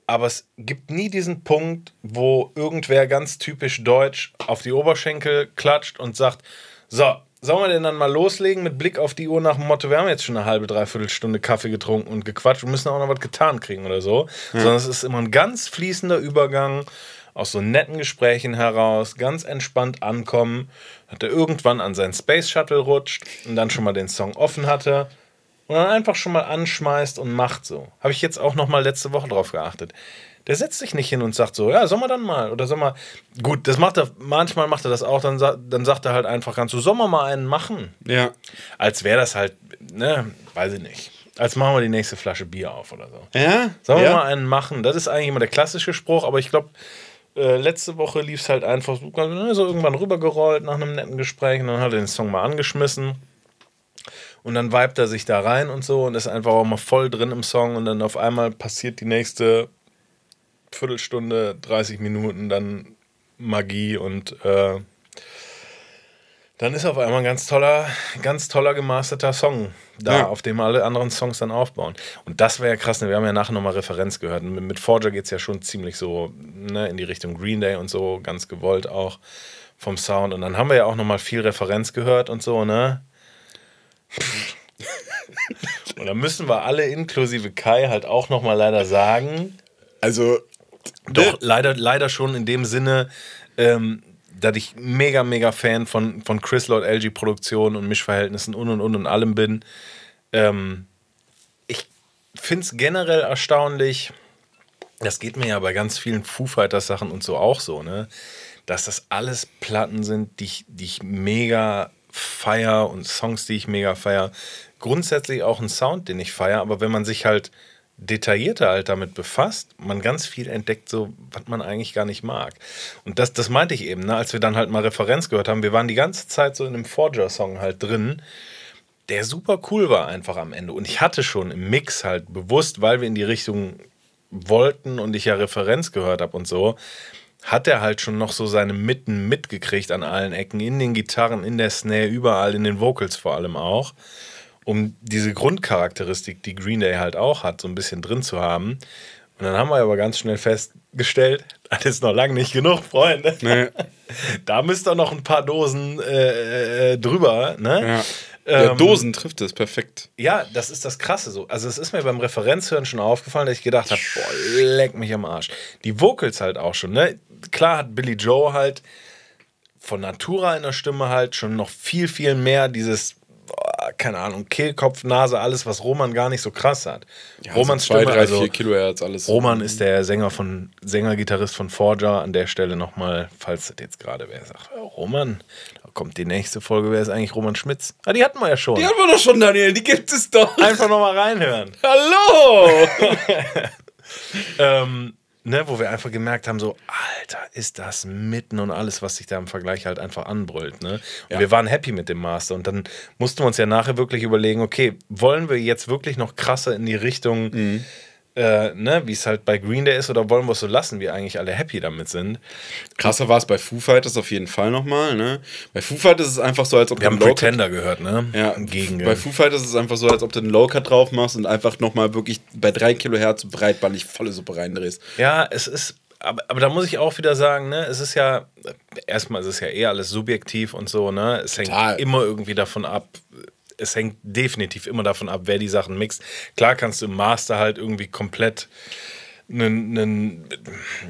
aber es gibt nie diesen Punkt, wo irgendwer ganz typisch deutsch auf die Oberschenkel klatscht und sagt: So, sollen wir denn dann mal loslegen mit Blick auf die Uhr nach dem Motto, wir haben jetzt schon eine halbe, dreiviertel Stunde Kaffee getrunken und gequatscht und müssen auch noch was getan kriegen oder so. Sondern es ist immer ein ganz fließender Übergang aus so netten Gesprächen heraus, ganz entspannt ankommen, hat er irgendwann an seinen Space Shuttle rutscht und dann schon mal den Song offen hatte und dann einfach schon mal anschmeißt und macht so. Habe ich jetzt auch noch mal letzte Woche drauf geachtet. Der setzt sich nicht hin und sagt so, ja, soll man dann mal oder soll man gut, das macht er manchmal macht er das auch, dann, dann sagt er halt einfach ganz so, soll man mal einen machen? Ja. Als wäre das halt, ne, weiß ich nicht. Als machen wir die nächste Flasche Bier auf oder so. Ja? Sollen wir ja? mal einen machen? Das ist eigentlich immer der klassische Spruch, aber ich glaube, äh, letzte Woche lief es halt einfach so, ne, so irgendwann rübergerollt nach einem netten Gespräch und dann hat er den Song mal angeschmissen. Und dann vibet er sich da rein und so und ist einfach auch mal voll drin im Song und dann auf einmal passiert die nächste Viertelstunde, 30 Minuten dann Magie und äh, dann ist auf einmal ein ganz toller, ganz toller gemasterter Song da, Ja. auf dem alle anderen Songs dann aufbauen. Und das wäre ja krass, ne? wir haben ja nachher nochmal Referenz gehört. Mit, mit Forger geht es ja schon ziemlich so ne, in die Richtung Green Day und so, ganz gewollt auch vom Sound. Und dann haben wir ja auch nochmal viel Referenz gehört und so, ne? und dann müssen wir alle inklusive Kai halt auch nochmal leider sagen, Also, doch, leider, leider schon in dem Sinne, ähm, dass ich mega, mega Fan von, von Chris Lord LG Produktionen und Mischverhältnissen und und und und allem bin. Ähm, ich finde es generell erstaunlich, das geht mir ja bei ganz vielen Foo Fighters Sachen und so auch so, ne? Dass das alles Platten sind, die ich, die ich mega feier und Songs, die ich mega feier. Grundsätzlich auch ein Sound, den ich feier, aber wenn man sich halt detaillierter halt damit befasst, man ganz viel entdeckt, so was man eigentlich gar nicht mag. Und das, das meinte ich eben, ne? als wir dann halt mal Referenz gehört haben. Wir waren die ganze Zeit so in einem Forger-Song halt drin, der super cool war einfach am Ende. Und ich hatte schon im Mix halt bewusst, weil wir in die Richtung wollten und ich ja Referenz gehört habe und so, hat er halt schon noch so seine Mitten mitgekriegt an allen Ecken, in den Gitarren, in der Snare, überall, in den Vocals vor allem auch, um diese Grundcharakteristik, die Green Day halt auch hat, so ein bisschen drin zu haben. Und dann haben wir aber ganz schnell festgestellt, das ist noch lange nicht genug, Freunde. Nee. Da müsst ihr noch ein paar Dosen äh, äh, drüber, ne? Ja. Ja, Ähm, Dosen trifft es perfekt. Ja, das ist das Krasse so. Also es ist mir beim Referenzhören schon aufgefallen, dass ich gedacht habe, boah, leck mich am Arsch. Die Vocals halt auch schon, ne? Klar hat Billy Joe halt von Natura in der Stimme halt schon noch viel, viel mehr dieses, keine Ahnung, Kehlkopf, Nase, alles, was Roman gar nicht so krass hat. Romans so zwei, Stimme, drei, also vier Kilohertz, alles. Roman ist der Sänger von Sänger-Gitarrist von Forger. An der Stelle nochmal, falls das jetzt gerade wer sagt, oh, Roman, da kommt die nächste Folge, wer ist eigentlich Roman Schmitz? Ah, die hatten wir ja schon. Die haben wir doch schon, Daniel, die gibt es doch. Einfach nochmal reinhören. Hallo! ähm, ne, wo wir einfach gemerkt haben, so, Alter, ist das mitten und alles, was sich da im Vergleich halt einfach anbrüllt. Ne? Und Ja. wir waren happy mit dem Master. Und dann mussten wir uns ja nachher wirklich überlegen, okay, wollen wir jetzt wirklich noch krasser in die Richtung, Mhm. Äh, ne, wie es halt bei Green Day ist, oder wollen wir es so lassen, wie eigentlich alle happy damit sind? Krasser war es bei Foo Fighters auf jeden Fall nochmal. Ne? Bei Foo Fighters ist es einfach so, als ob Wir haben du einen Low-Cut- Pretender gehört, ne? Ja, Gegen, bei Foo Fighters ist es einfach so, als ob du einen Low-Cut drauf machst und einfach nochmal wirklich bei 3 Kilohertz breitbandig volle Suppe reindrehst. Ja, es ist, aber, aber da muss ich auch wieder sagen, ne, es ist ja, erstmal ist es ja eher alles subjektiv und so, ne? Es Total. hängt immer irgendwie davon ab, es hängt definitiv immer davon ab, wer die Sachen mixt. Klar kannst du im Master halt irgendwie komplett einen, einen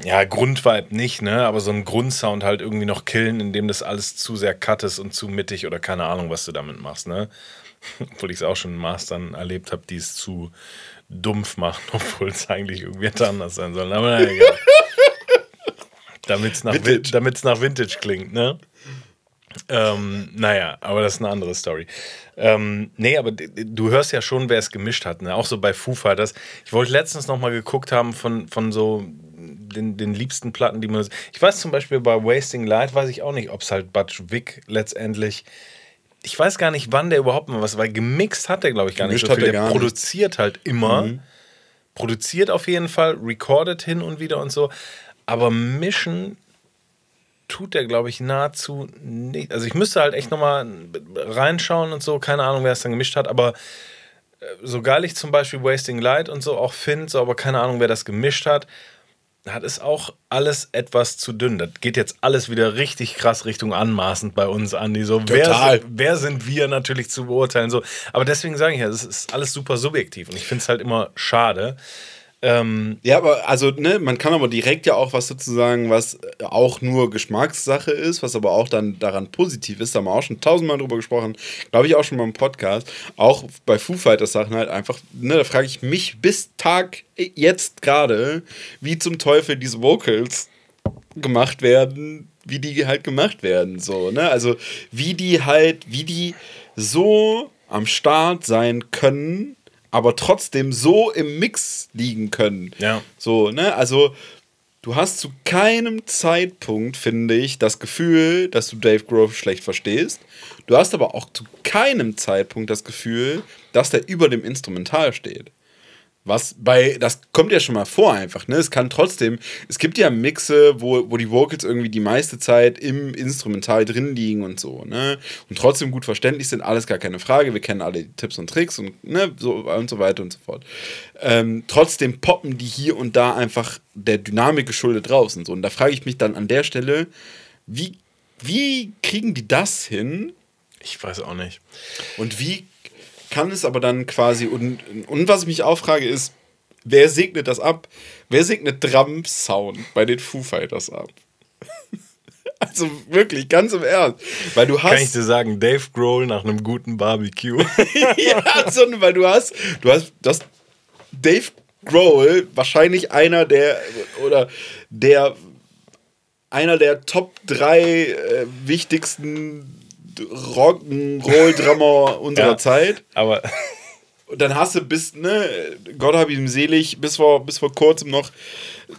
ja, Grundvibe nicht, ne, aber so einen Grundsound halt irgendwie noch killen, indem das alles zu sehr cut ist und zu mittig oder keine Ahnung, was du damit machst, ne? Obwohl ich es auch schon in Mastern erlebt habe, die es zu dumpf machen, obwohl es eigentlich irgendwie anders sein sollen. Aber na, egal. Damit es nach, Vintage. nach Vintage klingt, ne? Ähm, naja, aber das ist eine andere Story. Ähm, nee, aber du hörst ja schon, wer es gemischt hat. Ne? Auch so bei Foo Fighters. Ich wollte letztens noch mal geguckt haben von, von so den, den liebsten Platten, die man. Ich weiß zum Beispiel bei Wasting Light, weiß ich auch nicht, ob es halt Butch Vig letztendlich. Ich weiß gar nicht, wann der überhaupt mal was, weil gemixt hat er, glaube ich, gar nicht Gemischt so hat viel. er Der gar nicht. produziert halt immer. Produziert auf jeden Fall, recordet hin und wieder und so. Aber mischen tut der, glaube ich, nahezu nicht. Also ich müsste halt echt nochmal reinschauen und so, keine Ahnung, wer es dann gemischt hat, aber äh, so geil ich zum Beispiel Wasting Light und so auch finde, so, aber keine Ahnung, wer das gemischt hat, hat es auch alles etwas zu dünn. Das geht jetzt alles wieder richtig krass Richtung anmaßend bei uns, Andi. So, wer, Total. sind- wer sind wir natürlich zu beurteilen? So. Aber deswegen sage ich ja, das ist alles super subjektiv und ich finde es halt immer schade. Ähm, Ja, aber also, ne, man kann aber direkt ja auch was sozusagen, was auch nur Geschmackssache ist, was aber auch dann daran positiv ist, da haben wir auch schon tausendmal drüber gesprochen, glaube ich auch schon mal im Podcast, auch bei Foo Fighters Sachen halt einfach, ne, da frage ich mich bis Tag jetzt gerade, wie zum Teufel diese Vocals gemacht werden, wie die halt gemacht werden, so, ne, also wie die halt, wie die so am Start sein können, aber trotzdem so im Mix liegen können. Ja. So, ne, also du hast zu keinem Zeitpunkt, finde ich, das Gefühl, dass du Dave Grohl schlecht verstehst. Du hast aber auch zu keinem Zeitpunkt das Gefühl, dass der über dem Instrumental steht. Was bei, das kommt ja schon mal vor einfach, ne? Es kann trotzdem, es gibt ja Mixe, wo, wo die Vocals irgendwie die meiste Zeit im Instrumental drin liegen und so, ne? Und trotzdem gut verständlich sind, alles gar keine Frage. Wir kennen alle die Tipps und Tricks und, ne, so und so weiter und so fort. Ähm, trotzdem poppen die hier und da einfach der Dynamik geschuldet raus und so. Und da frage ich mich dann an der Stelle, wie, wie kriegen die das hin? ich weiß auch nicht. Und wie kann es aber dann quasi, und, und was ich mich auch frage, ist, wer segnet das ab? Wer segnet Drum-Sound bei den Foo Fighters ab? Also wirklich, ganz im Ernst. Weil du hast. Kann ich dir sagen, Dave Grohl nach einem guten Barbecue. ja, sondern weil du hast, du hast, das Dave Grohl, wahrscheinlich einer der, oder der, einer der Top 3 äh, wichtigsten Rock'n'Roll-Drummer unserer Ja. Zeit. Aber Und dann hast du bis, ne, Gott hab ihm selig, bis vor, bis vor kurzem noch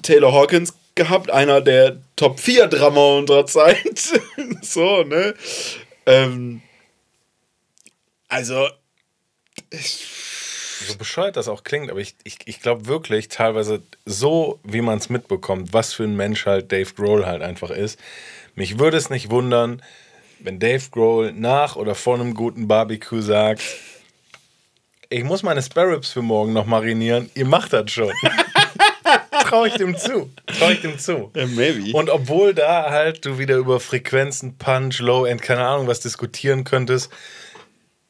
Taylor Hawkins gehabt, einer der Top 4 Drummer unserer Zeit. so, ne? Ähm, also, so bescheuert das auch klingt, aber ich, ich, ich glaube wirklich teilweise so, wie man es mitbekommt, was für ein Mensch halt Dave Grohl halt einfach ist. Mich würde es nicht wundern, wenn Dave Grohl nach oder vor einem guten Barbecue sagt, ich muss meine Sparrows für morgen noch marinieren, ihr macht das schon. Trau ich dem zu. Trau ich dem zu. Maybe. Und obwohl da halt du wieder über Frequenzen, Punch, Low End, keine Ahnung, was diskutieren könntest,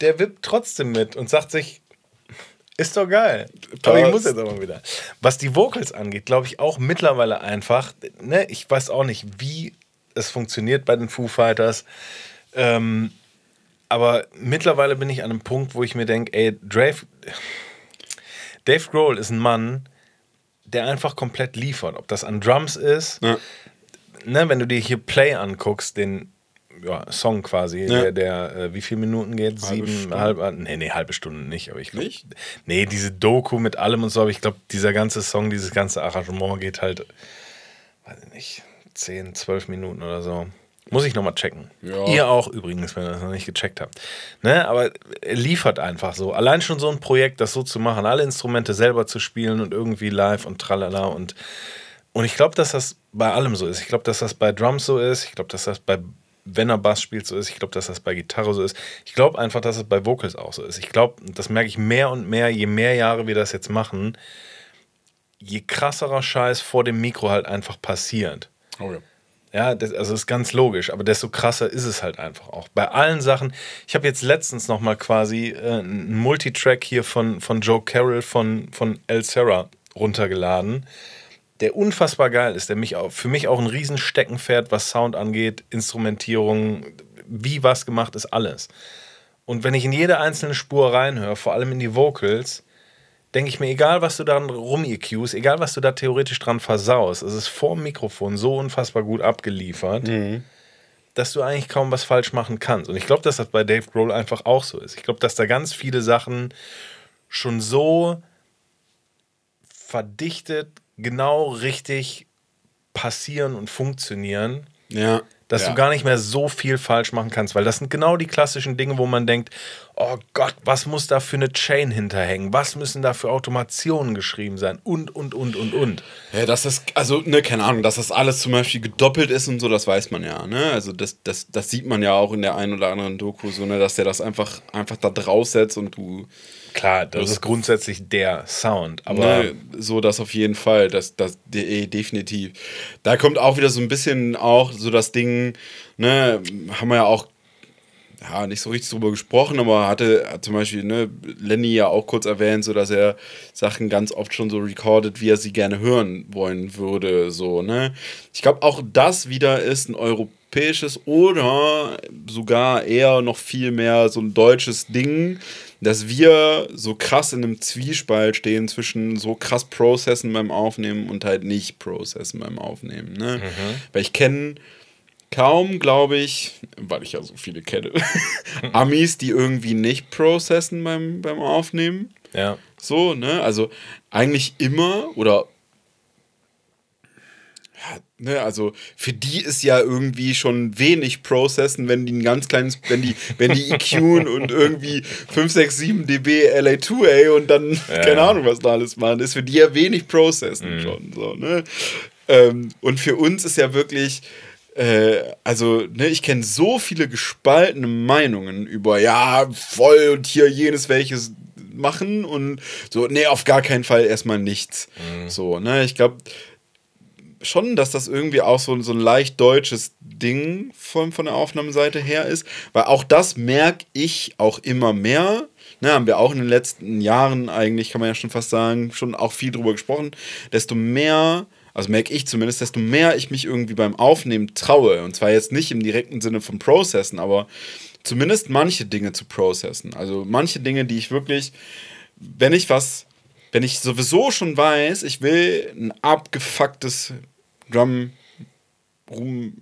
der wippt trotzdem mit und sagt sich, ist doch geil. Aber ich muss jetzt aber wieder. Was die Vocals angeht, glaube ich auch mittlerweile einfach, ne, ich weiß auch nicht, wie es funktioniert bei den Foo Fighters. Ähm, aber mittlerweile bin ich an einem Punkt, wo ich mir denke, ey, Dave, Dave Grohl ist ein Mann, der einfach komplett liefert. Ob das an Drums ist, Ja. ne, wenn du dir hier Play anguckst, den ja, Song quasi, Ja. der, der äh, wie viele Minuten geht? Halbe Sieben, Stunde. halb, nee, nee, halbe Stunde nicht, aber ich glaube. Nicht? Nee, diese Doku mit allem und so, aber ich glaube, dieser ganze Song, dieses ganze Arrangement geht halt, weiß ich nicht, 10, 12 Minuten oder so. Muss ich nochmal checken. Ja. Ihr auch übrigens, wenn ihr das noch nicht gecheckt habt. Ne, aber er liefert einfach so. Allein schon so ein Projekt, das so zu machen, alle Instrumente selber zu spielen und irgendwie live und tralala und und ich glaube, dass das bei allem so ist. Ich glaube, dass das bei Drums so ist. Ich glaube, dass das bei, wenn er Bass spielt, so ist. Ich glaube, dass das bei Gitarre so ist. Ich glaube einfach, dass es bei Vocals auch so ist. Ich glaube, das merke ich mehr und mehr, je mehr Jahre wir das jetzt machen, je krasserer Scheiß vor dem Mikro halt einfach passiert. Oh ja. Ja, das, also ist ganz logisch, aber desto krasser ist es halt einfach auch. Bei allen Sachen, ich habe jetzt letztens noch mal quasi äh, einen Multitrack hier von, von Joe Carroll von, von El Serra runtergeladen, der unfassbar geil ist, der mich auch, für mich auch ein Riesensteckenpferd, was Sound angeht, Instrumentierung, wie was gemacht ist, alles. Und wenn ich in jede einzelne Spur reinhöre, vor allem in die Vocals, denke ich mir, egal was du da rum EQs, egal was du da theoretisch dran versaust, es ist vor dem Mikrofon so unfassbar gut abgeliefert, dass du eigentlich kaum was falsch machen kannst. Und ich glaube, dass das bei Dave Grohl einfach auch so ist. Ich glaube, dass da ganz viele Sachen schon so verdichtet, genau richtig passieren und funktionieren, Ja. Dass ja. du gar nicht mehr so viel falsch machen kannst, weil das sind genau die klassischen Dinge, wo man denkt, oh Gott, was muss da für eine Chain hinterhängen? Was müssen da für Automationen geschrieben sein? Und, und, und, und, und. Ja, dass das, also, ne, keine Ahnung, dass das alles zum Beispiel gedoppelt ist und so, das weiß man ja, ne? Also das, das, das sieht man ja auch in der einen oder anderen Doku, so, ne, dass der das einfach, einfach da draufsetzt und du. Klar, das ist grundsätzlich der Sound, aber ne, so das auf jeden Fall, das, das de, definitiv. Da kommt auch wieder so ein bisschen auch so das Ding, ne, haben wir ja auch ja, nicht so richtig drüber gesprochen, aber hatte hat zum Beispiel ne, Lenny ja auch kurz erwähnt, so dass er Sachen ganz oft schon so recordet, wie er sie gerne hören wollen würde. So, ne? Ich glaube, auch das wieder ist ein europäisches oder sogar eher noch viel mehr so ein deutsches Ding, dass wir so krass in einem Zwiespalt stehen zwischen so krass Processen beim Aufnehmen und halt nicht Processen beim Aufnehmen. Ne? Weil ich kenne kaum, glaube ich, weil ich ja so viele kenne, Amis, die irgendwie nicht processen beim, beim Aufnehmen. ja. So, ne? Also eigentlich immer oder ne, also für die ist ja irgendwie schon wenig processen, wenn die ein ganz kleines, wenn die, wenn die EQen und irgendwie 5, 6, 7 dB LA2A und dann, keine Ahnung, was da alles machen, ist für die ja wenig processen schon. So, ne? Ähm, und für uns ist ja wirklich, äh, also, ne, ich kenne so viele gespaltene Meinungen über, ja, voll und hier jenes welches machen und so, nee, auf gar keinen Fall erstmal nichts. So, ne, ich glaube schon, dass das irgendwie auch so, so ein leicht deutsches Ding von, von der Aufnahmeseite her ist, weil auch das merke ich auch immer mehr. Ne, haben wir auch in den letzten Jahren eigentlich, kann man ja schon fast sagen, schon auch viel drüber gesprochen. Desto mehr, also merke ich zumindest, desto mehr ich mich irgendwie beim Aufnehmen traue. Und zwar jetzt nicht im direkten Sinne vom Processen, aber zumindest manche Dinge zu processen. Also manche Dinge, die ich wirklich, wenn ich was, wenn ich sowieso schon weiß, ich will ein abgefucktes Drum Room,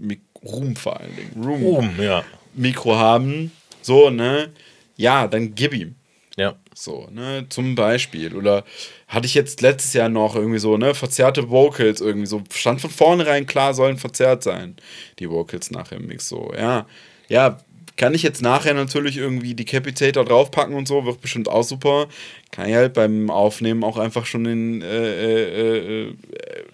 Room vor allen Dingen, Room, Ruhm, ja. Mikro haben, so, ne? Ja, dann gib ihm. Ja. So, ne, zum Beispiel. Oder hatte ich jetzt letztes Jahr noch irgendwie so, ne, verzerrte Vocals irgendwie so, stand von vornherein klar, sollen verzerrt sein, die Vocals nachher im Mix. So, ja. Ja, kann ich jetzt nachher natürlich irgendwie Decapitator draufpacken und so, wird bestimmt auch super. Kann ich halt beim Aufnehmen auch einfach schon den äh, äh, äh,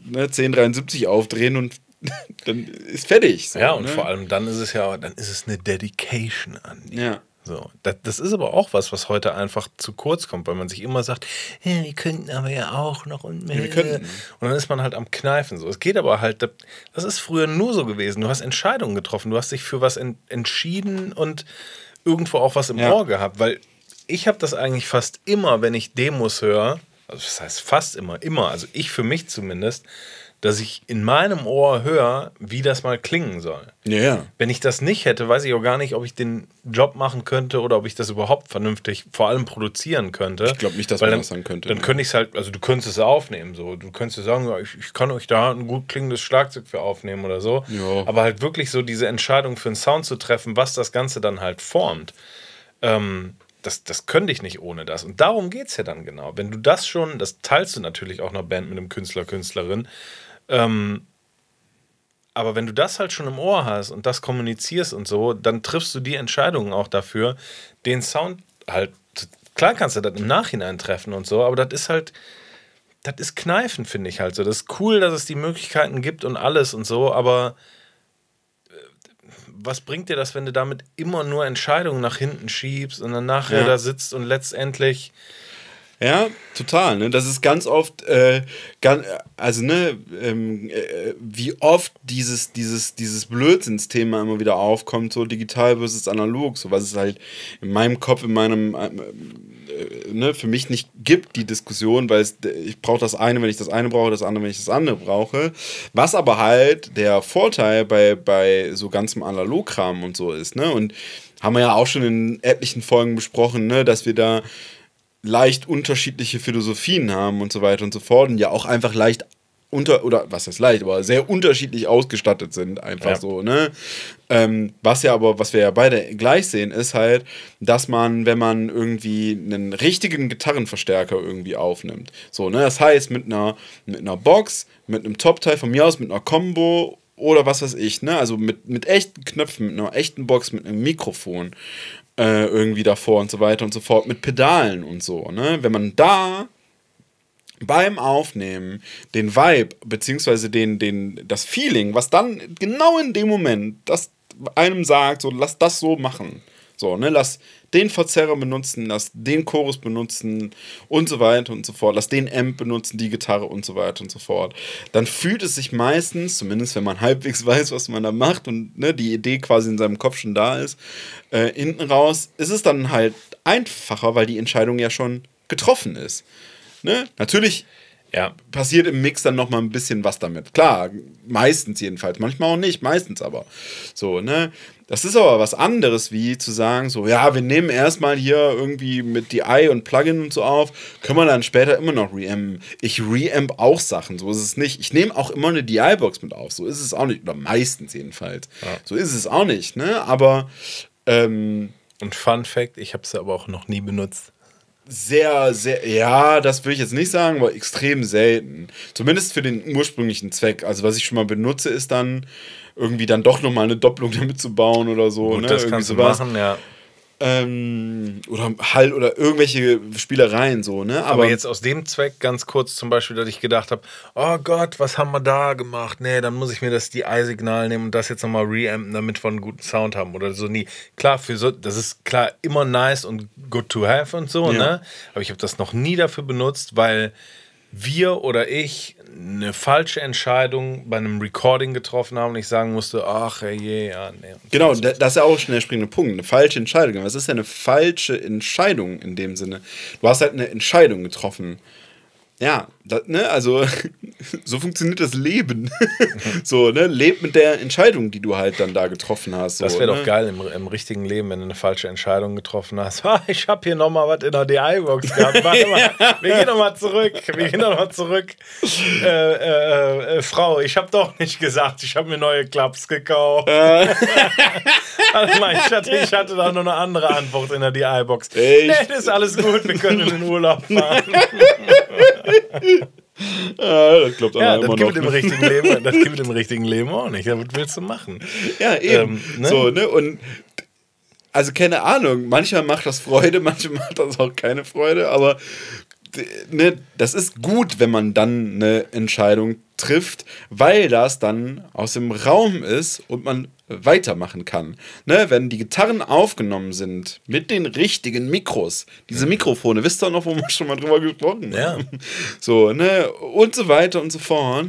ne, 1073 aufdrehen und dann ist fertig. So, Ja, und ne? vor allem dann ist es ja, dann ist es eine Dedication an die. Ja. So, das, das ist aber auch was, was heute einfach zu kurz kommt, weil man sich immer sagt, ja, wir könnten aber ja auch noch und mehr. könnten. Und dann ist man halt am Kneifen so. Es geht aber halt, das ist früher nur so gewesen. Du hast Entscheidungen getroffen, du hast dich für was en entschieden und irgendwo auch was im Ja. Ohr gehabt, weil ich habe das eigentlich fast immer, wenn ich Demos höre, also das heißt fast immer, immer, also ich für mich zumindest, dass ich in meinem Ohr höre, wie das mal klingen soll. Ja. Wenn ich das nicht hätte, weiß ich auch gar nicht, ob ich den Job machen könnte oder ob ich das überhaupt vernünftig vor allem produzieren könnte. Ich glaub nicht, dass Weil man dann, das dann könnte, Dann ne? könnte ich es halt, also du könntest es aufnehmen. So. Du könntest sagen, ich, ich kann euch da ein gut klingendes Schlagzeug für aufnehmen oder so. Ja. Aber halt wirklich so diese Entscheidung für einen Sound zu treffen, was das Ganze dann halt formt. Ähm, das, das könnte ich nicht ohne das. Und darum geht es ja dann genau. Wenn du das schon, das teilst du natürlich auch einer Band mit einem Künstler, Künstlerin, ähm, aber wenn du das halt schon im Ohr hast und das kommunizierst und so, dann triffst du die Entscheidungen auch dafür, den Sound halt. Klar kannst du das im Nachhinein treffen und so, aber das ist halt. Das ist Kneifen, finde ich halt so. Das ist cool, dass es die Möglichkeiten gibt und alles und so, aber äh, was bringt dir das, wenn du damit immer nur Entscheidungen nach hinten schiebst und dann nachher Ja. da sitzt und letztendlich. Ja, total. Ne? Das ist ganz oft, äh, ganz, also ne, ähm, äh, wie oft dieses, dieses, dieses Blödsinnsthema immer wieder aufkommt, so digital versus analog, so was es halt in meinem Kopf, in meinem, ähm, äh, ne, für mich nicht gibt, die Diskussion, weil es, ich brauche das eine, wenn ich das eine brauche, das andere, wenn ich das andere brauche. Was aber halt der Vorteil bei, bei so ganzem Analogkram und so ist, ne? Und haben wir ja auch schon in etlichen Folgen besprochen, ne, dass wir da leicht unterschiedliche Philosophien haben und so weiter und so fort und ja auch einfach leicht unter, oder was heißt leicht, aber sehr unterschiedlich ausgestattet sind, einfach Ja. so, ne? Ähm, was ja aber, was wir ja beide gleich sehen, ist halt, dass man, wenn man irgendwie einen richtigen Gitarrenverstärker irgendwie aufnimmt, so, ne? Das heißt, mit einer, mit einer Box, mit einem Top-Teil von mir aus, mit einer Combo oder was weiß ich, ne? Also mit, mit echten Knöpfen, mit einer echten Box, mit einem Mikrofon äh, irgendwie davor und so weiter und so fort, mit Pedalen und so, ne? Wenn man da beim Aufnehmen den Vibe, beziehungsweise den, den, das Feeling, was dann genau in dem Moment das einem sagt, so lass das so machen. So, ne, lass den Verzerrer benutzen, lass den Chorus benutzen und so weiter und so fort, lass den Amp benutzen, die Gitarre und so weiter und so fort. Dann fühlt es sich meistens, zumindest wenn man halbwegs weiß, was man da macht und ne, die Idee quasi in seinem Kopf schon da ist, äh, hinten raus, ist es dann halt einfacher, weil die Entscheidung ja schon getroffen ist. Ne? Natürlich Ja, passiert im Mix dann noch mal ein bisschen was damit. Klar, meistens jedenfalls, manchmal auch nicht, meistens aber. So, ne? Das ist aber was anderes, wie zu sagen, so, ja, wir nehmen erstmal hier irgendwie mit DI und Plugin und so auf, können wir dann später immer noch reampen. Ich reamp auch Sachen, so ist es nicht. Ich nehme auch immer eine DI-Box mit auf, so ist es auch nicht, oder meistens jedenfalls. So ist es auch nicht, ne? Aber ähm, und Fun Fact: Ich habe es aber auch noch nie benutzt. Sehr, sehr, ja, das würde ich jetzt nicht sagen, aber extrem selten. Zumindest für den ursprünglichen Zweck. Also was ich schon mal benutze, ist dann irgendwie dann doch nochmal eine Doppelung damit zu bauen oder so. Gut, ne? das Irgendwie kannst du sowas. machen, ja. Ähm, oder halt oder irgendwelche Spielereien so, ne? Aber, jetzt aus dem Zweck ganz kurz zum Beispiel, dass ich gedacht habe, oh Gott, was haben wir da gemacht? Nee, dann muss ich mir das DI-Signal nehmen und das jetzt nochmal reampen, damit wir einen guten Sound haben oder so. Nie. Klar, für so, das ist klar immer nice und good to have und so, Ja. ne? Aber ich habe das noch nie dafür benutzt, weil wir oder ich eine falsche Entscheidung bei einem Recording getroffen haben und ich sagen musste, ach je, ja, nee. Genau, da- das ist ja auch schon der springende Punkt. Eine falsche Entscheidung. Was ist ja eine falsche Entscheidung in dem Sinne? Du hast halt eine Entscheidung getroffen. Ja, das, ne, also so funktioniert das Leben. so, ne, leb mit der Entscheidung, die du halt dann da getroffen hast. So, Das wäre ne? doch geil im, im richtigen Leben, wenn du eine falsche Entscheidung getroffen hast. Ha, ich habe hier noch mal was in der DI-Box gehabt. Warte mal, wir gehen noch mal zurück. Wir gehen noch mal zurück. Äh, äh, äh, Frau, ich habe doch nicht gesagt, ich habe mir neue Clubs gekauft. Warte mal, ich hatte, ich hatte da noch eine andere Antwort in der DI-Box. Nee, das ist alles gut, wir können in den Urlaub fahren. Ja, das glaubt Ja, das immer gibt noch. im richtigen Leben, das gibt im richtigen Leben auch nicht. Ja, Was willst du machen? Ja, eben. Ähm, ne? So, ne? Und also keine Ahnung, manchmal macht das Freude, manchmal macht das auch keine Freude, aber ne, das ist gut, wenn man dann eine Entscheidung trifft, weil das dann aus dem Raum ist und man weitermachen kann. Ne, wenn die Gitarren aufgenommen sind mit den richtigen Mikros, diese Mikrofone, wisst ihr noch, wo wir schon mal drüber gesprochen Ja. haben? So, ne, und so weiter und so fort.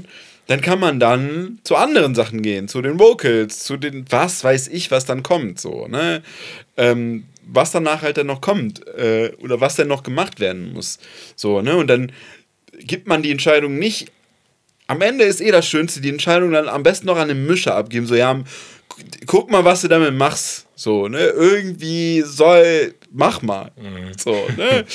Dann kann man dann zu anderen Sachen gehen, zu den Vocals, zu den, was weiß ich, was dann kommt, so, ne? Ähm, was danach halt dann noch kommt, äh, oder was denn noch gemacht werden muss. So, ne? Und dann gibt man die Entscheidung nicht. Am Ende ist eh das Schönste, die Entscheidung dann am besten noch an den Mischer abgeben. So, ja, guck mal, was du damit machst. So, ne? Irgendwie soll, mach mal. So, ne?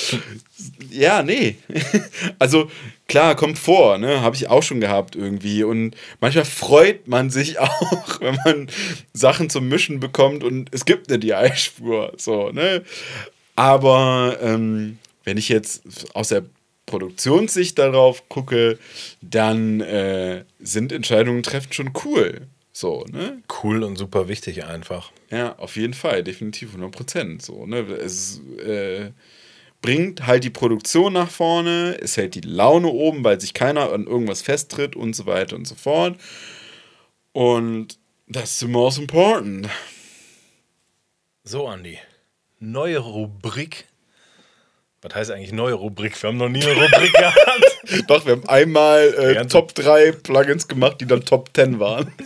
ja, nee. also, klar, kommt vor, ne? Habe ich auch schon gehabt irgendwie. Und manchmal freut man sich auch, wenn man Sachen zum Mischen bekommt und es gibt eine DI-Spur. So, ne? Aber ähm, wenn ich jetzt aus der Produktionssicht darauf gucke, dann äh, sind Entscheidungen treffen schon cool. So, ne? Cool und super wichtig einfach. Ja, auf jeden Fall, definitiv 100 Prozent. So, ne? Es äh, bringt halt die Produktion nach vorne, es hält die Laune oben, weil sich keiner an irgendwas festtritt und so weiter und so fort. Und that's the most important. So, Andi. Neue Rubrik. Was heißt eigentlich neue Rubrik? Wir haben noch nie eine Rubrik gehabt. Doch, wir haben einmal äh, Top 3 Plugins gemacht, die dann Top 10 waren.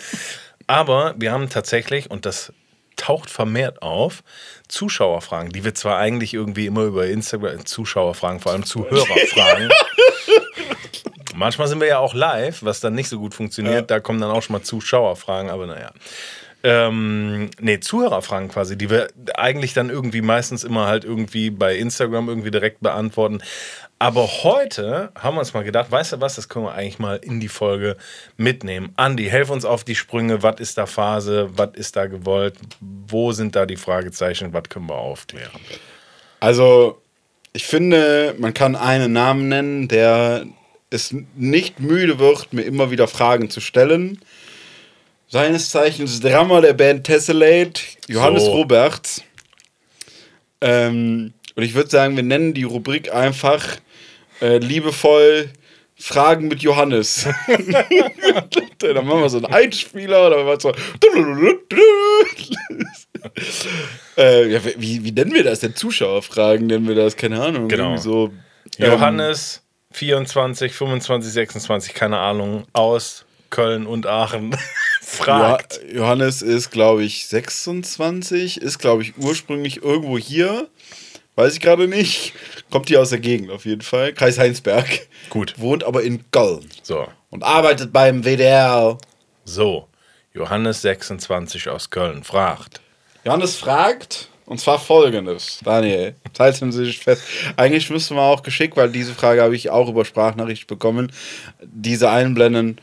Aber wir haben tatsächlich, und das taucht vermehrt auf, Zuschauerfragen, die wir zwar eigentlich irgendwie immer über Instagram, Zuschauerfragen, vor allem Zuhörerfragen. Manchmal sind wir ja auch live, was dann nicht so gut funktioniert. Da kommen dann auch schon mal Zuschauerfragen, aber naja. Ähm, nee, Zuhörerfragen quasi, die wir eigentlich dann irgendwie meistens immer halt irgendwie bei Instagram irgendwie direkt beantworten. Aber heute haben wir uns mal gedacht, weißt du was, das können wir eigentlich mal in die Folge mitnehmen. Andi, helf uns auf die Sprünge. Was ist da Phase? Was ist da gewollt? Wo sind da die Fragezeichen? Was können wir aufklären? Also, ich finde, man kann einen Namen nennen, der es nicht müde wird, mir immer wieder Fragen zu stellen. Seines Zeichens Drama der Band Tessellate, Johannes So. Roberts. Ähm, und ich würde sagen, wir nennen die Rubrik einfach äh, liebevoll Fragen mit Johannes. Dann machen wir so einen Einspieler oder was so. äh, ja, wie, wie nennen wir das denn? Zuschauerfragen nennen wir das? Keine Ahnung. Genau. So, ähm, Johannes, 24, 25, 26, keine Ahnung, aus Köln und Aachen. Jo Fragt. Johannes ist, glaube ich, 26, ist, glaube ich, ursprünglich irgendwo hier. Weiß ich gerade nicht. Kommt hier aus der Gegend auf jeden Fall. Kreis Heinsberg. Gut. Wohnt aber in Köln. So, Und arbeitet beim WDR. so. Johannes 26 aus Köln fragt. Johannes fragt, und zwar folgendes. Daniel, halten Sie sich fest. Eigentlich müssten wir auch geschickt, weil diese Frage habe ich auch über Sprachnachricht bekommen. Diese einblenden,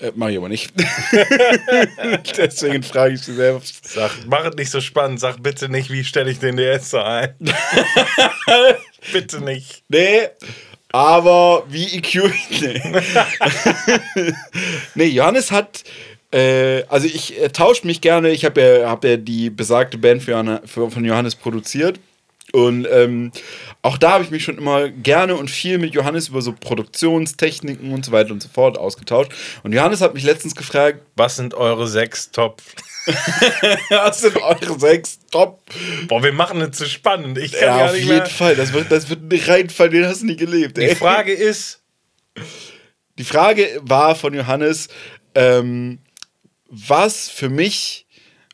äh, mache ich aber nicht. Deswegen frage ich Sie selbst. Sag, mach es nicht so spannend. Sag bitte nicht, wie stelle ich den DS ein. bitte nicht. Nee, aber wie EQ. Nee, nee Johannes hat. Äh, also ich äh, tausche mich gerne. Ich habe ja, hab ja die besagte Band für, für, von Johannes produziert. Und ähm, auch da habe ich mich schon immer gerne und viel mit Johannes über so Produktionstechniken und so weiter und so fort ausgetauscht. Und Johannes hat mich letztens gefragt, Was sind eure sechs Top? was sind eure sechs Top? Boah, wir machen es zu spannend. Ich kann Ja, gar auf nicht jeden mehr. Fall. Das wird, das wird ein Reinfall, den hast du nie gelebt. Die ey. Frage ist, Die Frage war von Johannes, ähm, was für mich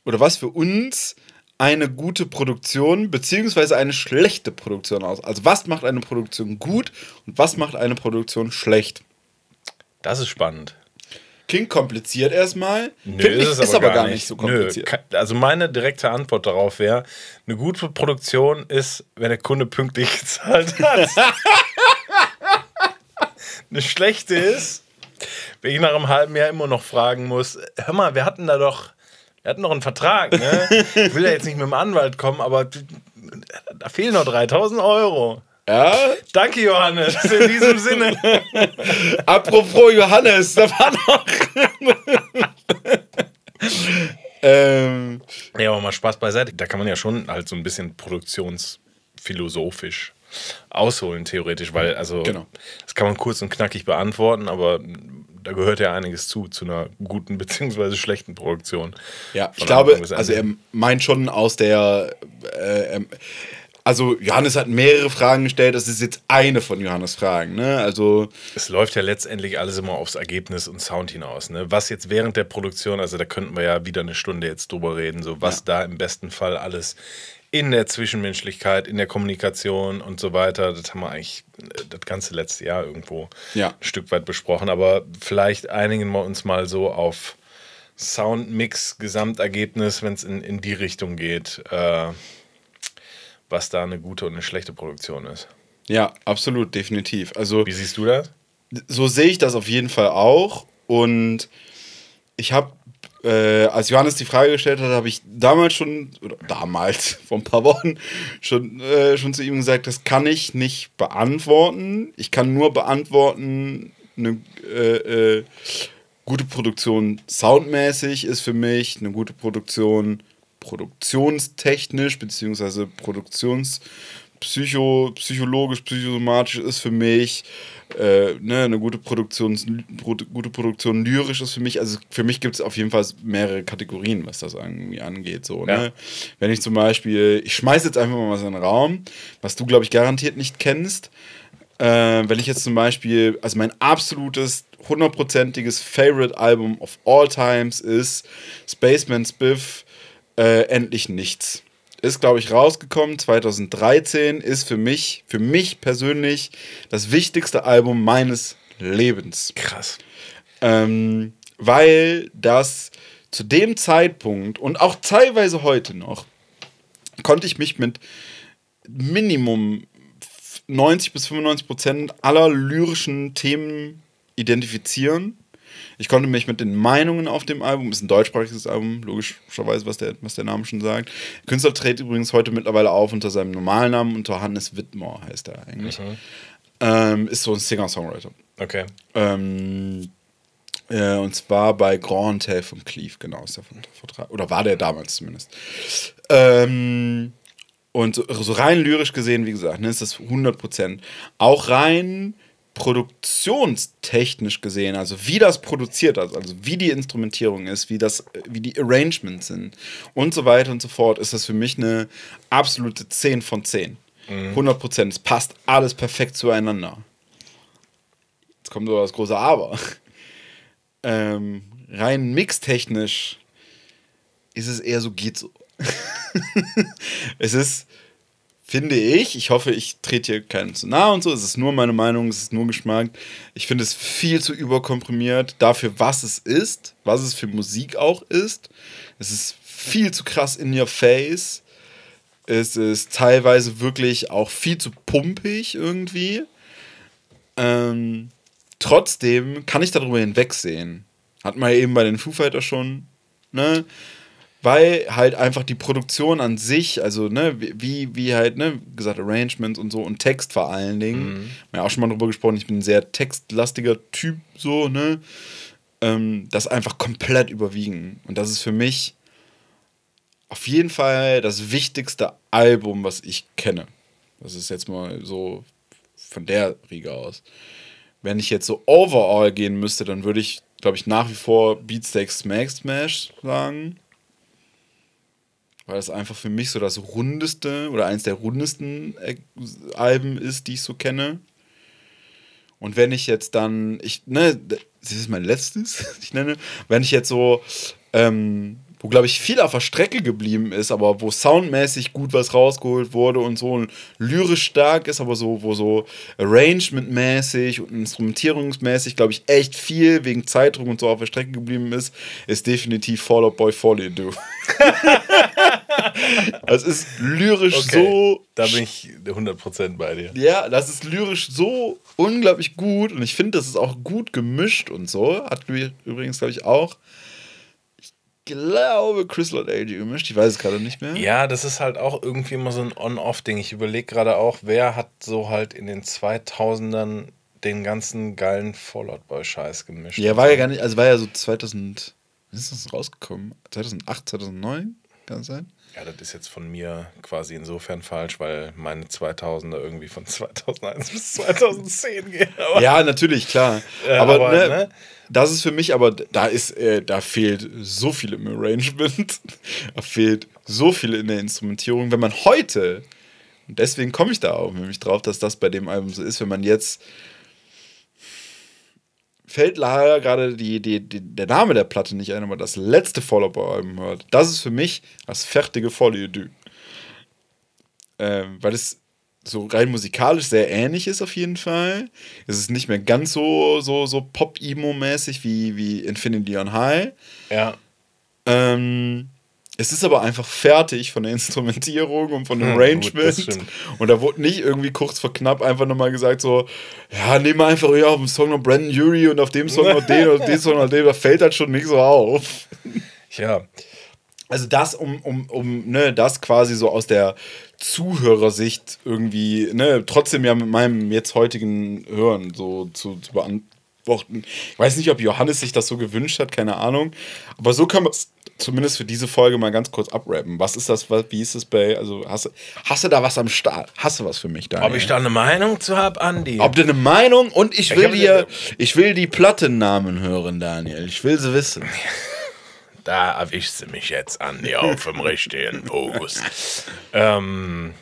oder was für uns eine gute Produktion beziehungsweise eine schlechte Produktion aus? Also was macht eine Produktion gut und was macht eine Produktion schlecht? Das ist spannend. Klingt kompliziert erstmal. Nö, Find ich, ist es ist aber gar nicht so Nö, kompliziert. ke- also meine direkte Antwort darauf wäre, eine gute Produktion ist, wenn der Kunde pünktlich gezahlt hat. eine schlechte ist, wenn ich nach einem halben Jahr immer noch fragen muss, hör mal, wir hatten da doch, wir hatten noch einen Vertrag, ne? Ich will ja jetzt nicht mit dem Anwalt kommen, aber da fehlen noch 3000 Euro. Ja? Danke, Johannes, in diesem Sinne. Apropos Johannes, da war noch. ähm, Ja, aber mal Spaß beiseite. Da kann man ja schon halt so ein bisschen produktionsphilosophisch ausholen, theoretisch, weil, also, Genau. das kann man kurz und knackig beantworten, aber da gehört ja einiges zu, zu einer guten beziehungsweise schlechten Produktion. ja, ich glaube, also er meint schon aus der. Äh, ähm, also Johannes hat mehrere Fragen gestellt, das ist jetzt eine von Johannes Fragen, ne? Also Es läuft ja letztendlich alles immer aufs Ergebnis und Sound hinaus. Ne? Was jetzt während der Produktion, also da könnten wir ja wieder eine Stunde jetzt drüber reden, so was Ja. da im besten Fall alles in der Zwischenmenschlichkeit, in der Kommunikation und so weiter, das haben wir eigentlich äh, das ganze letzte Jahr irgendwo Ja. ein Stück weit besprochen. Aber vielleicht einigen wir uns mal so auf Soundmix, Gesamtergebnis, wenn es in, in die Richtung geht, äh, was da eine gute und eine schlechte Produktion ist. ja, absolut, definitiv. Also Wie siehst du das? so sehe ich das auf jeden Fall auch. Und ich habe, äh, als Johannes die Frage gestellt hat, habe ich damals schon, oder damals, vor ein paar Wochen, schon, äh, schon zu ihm gesagt, das kann ich nicht beantworten. Ich kann nur beantworten, eine äh, äh, gute Produktion soundmäßig ist für mich, eine gute Produktion produktionstechnisch, beziehungsweise produktions psycho, psychologisch, psychosomatisch ist für mich, äh, ne, eine gute Produktion, pro, gute Produktion lyrisch ist für mich, also für mich gibt es auf jeden Fall mehrere Kategorien, was das irgendwie angeht. So, Ja. ne? Wenn ich zum Beispiel, ich schmeiße jetzt einfach mal was in den Raum, was du, glaube ich, garantiert nicht kennst. Äh, wenn ich jetzt zum Beispiel, also mein absolutes, hundertprozentiges Favorite-Album of all times ist Spaceman Spiff, äh, Endlich Nichts. Ist, glaube ich, rausgekommen 2013, ist für mich, für mich persönlich das wichtigste Album meines Lebens. Krass. Ähm, weil das zu dem Zeitpunkt und auch teilweise heute noch konnte ich mich mit Minimum 90 bis 95 Prozent aller lyrischen Themen identifizieren. Ich konnte mich mit den Meinungen auf dem Album, ist ein deutschsprachiges Album, logischerweise, was der, was der Name schon sagt. Der Künstler tritt übrigens heute mittlerweile auf unter seinem normalen Namen, unter Hannes Wittmer heißt er eigentlich. Ähm, ist so ein Singer-Songwriter. Okay. Ähm, äh, und zwar bei Grand Hotel von Cleve, genau, ist der Vertrag. Oder war der damals zumindest. Ähm, und so, so rein lyrisch gesehen, wie gesagt, ne, ist das 100%. Auch rein produktionstechnisch gesehen, also wie das produziert ist, also wie die Instrumentierung ist, wie, das, wie die Arrangements sind und so weiter und so fort, ist das für mich eine absolute 10 von 10. 100%. Es passt alles perfekt zueinander. Jetzt kommt so das große Aber. Ähm, rein mixtechnisch ist es eher so, geht so. es ist, finde ich, ich hoffe, ich trete hier keinem zu nahe und so, es ist nur meine Meinung, es ist nur Geschmack. Ich finde es viel zu überkomprimiert dafür, was es ist, was es für Musik auch ist. Es ist viel zu krass in your face. Es ist teilweise wirklich auch viel zu pumpig irgendwie. Ähm, trotzdem kann ich darüber hinwegsehen. Hat man ja eben bei den Foo Fighters schon, ne? Weil halt einfach die Produktion an sich, also ne, wie, wie halt, ne, gesagt, Arrangements und so und Text vor allen Dingen. Wir haben ja auch schon mal drüber gesprochen, ich bin ein sehr textlastiger Typ, so, ne? Ähm, das einfach komplett überwiegen. Und das ist für mich auf jeden Fall das wichtigste Album, was ich kenne. Das ist jetzt mal so von der Riege aus. Wenn ich jetzt so overall gehen müsste, dann würde ich, glaube ich, nach wie vor Beatsteaks Smack Smash sagen. Weil das einfach für mich so das rundeste oder eins der rundesten äh, Alben ist, die ich so kenne. Und wenn ich jetzt dann, ich, ne, das ist mein letztes, ich nenne, wenn ich jetzt so, ähm, wo glaube ich viel auf der Strecke geblieben ist, aber wo soundmäßig gut was rausgeholt wurde und so ein lyrisch stark ist, aber so, wo so arrangementmäßig und instrumentierungsmäßig, glaube ich, echt viel wegen Zeitdruck und so auf der Strecke geblieben ist, ist definitiv Fall Out Boy Fall Do. das ist lyrisch Okay, so Da bin ich 100% bei dir. ja, das ist lyrisch so unglaublich gut und ich finde, das ist auch gut gemischt und so. Hat übrigens, glaube ich, auch, ich glaube, Chris Lord AG gemischt. Ich weiß es gerade nicht mehr. Ja, das ist halt auch irgendwie immer so ein On-Off-Ding. Ich überlege gerade auch, wer hat so halt in den 2000ern den ganzen geilen Fallout Boy-Scheiß gemischt. Ja, war ja gar nicht, also war ja so 2000, wann ist das rausgekommen? 2008, 2009? Kann das sein? Ja, das ist jetzt von mir quasi insofern falsch, weil meine 2000er irgendwie von 2001 bis 2010 gehen. Aber Ja, natürlich, klar. Ja, aber aber, ne, ne? das ist für mich, aber da ist, äh, da fehlt so viel im Arrangement. da fehlt so viel in der Instrumentierung. Wenn man heute, und deswegen komme ich da auch nämlich drauf, dass das bei dem Album so ist, wenn man jetzt fällt leider gerade die, die, die, der Name der Platte nicht ein, aber das letzte Follow-Album hört. Das ist für mich das fertige Follow-Dü. Ähm, weil es so rein musikalisch sehr ähnlich ist auf jeden Fall. Es ist nicht mehr ganz so, so, so Pop-Emo-mäßig wie, wie Infinity on High. ja. Ähm, es ist aber einfach fertig von der Instrumentierung und von dem Hm, gut, Arrangement. das stimmt. und da wurde nicht irgendwie kurz vor knapp einfach nochmal gesagt, so, ja, nehmen wir einfach ja, auf dem Song noch Brandon Urie und auf dem Song noch den und auf dem Song noch den, da fällt halt schon nicht so auf. Ja, Also das, um, um, um ne, das quasi so aus der Zuhörersicht irgendwie, ne, trotzdem ja mit meinem jetzt heutigen Hören so zu, zu beantworten. Ich weiß nicht, ob Johannes sich das so gewünscht hat, keine Ahnung. Aber so kann man es zumindest für diese Folge mal ganz kurz abrappen. Was ist das, was, wie ist es bei, also hast, du- hast du da was am Start? Hast du was für mich, Daniel? ob ich da eine Meinung zu habe, Andi? Ob du eine Meinung und ich Ich will hab- dir, ich will die Plattennamen hören, Daniel. Ich will sie wissen. Da erwischst du mich jetzt, Andi, auf dem richtigen Fuß. ähm,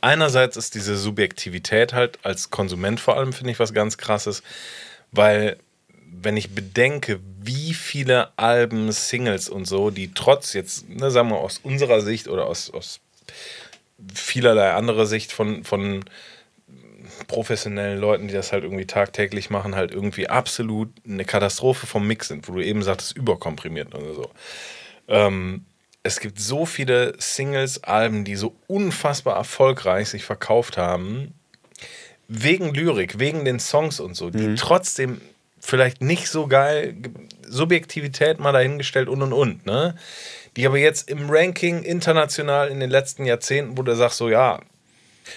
einerseits ist diese Subjektivität halt als Konsument vor allem, finde ich, was ganz krasses, weil wenn ich bedenke, wie viele Alben, Singles und so, die trotz jetzt, ne, sagen wir aus unserer Sicht oder aus, aus vielerlei anderer Sicht von, von professionellen Leuten, die das halt irgendwie tagtäglich machen, halt irgendwie absolut eine Katastrophe vom Mix sind, wo du eben sagtest, überkomprimiert oder so. Ähm, es gibt so viele Singles, Alben, die so unfassbar erfolgreich sich verkauft haben, wegen Lyrik, wegen den Songs und so, die trotzdem vielleicht nicht so geil, Subjektivität mal dahingestellt und und und, ne? Die aber jetzt im Ranking international in den letzten Jahrzehnten, wo du sagst, so ja,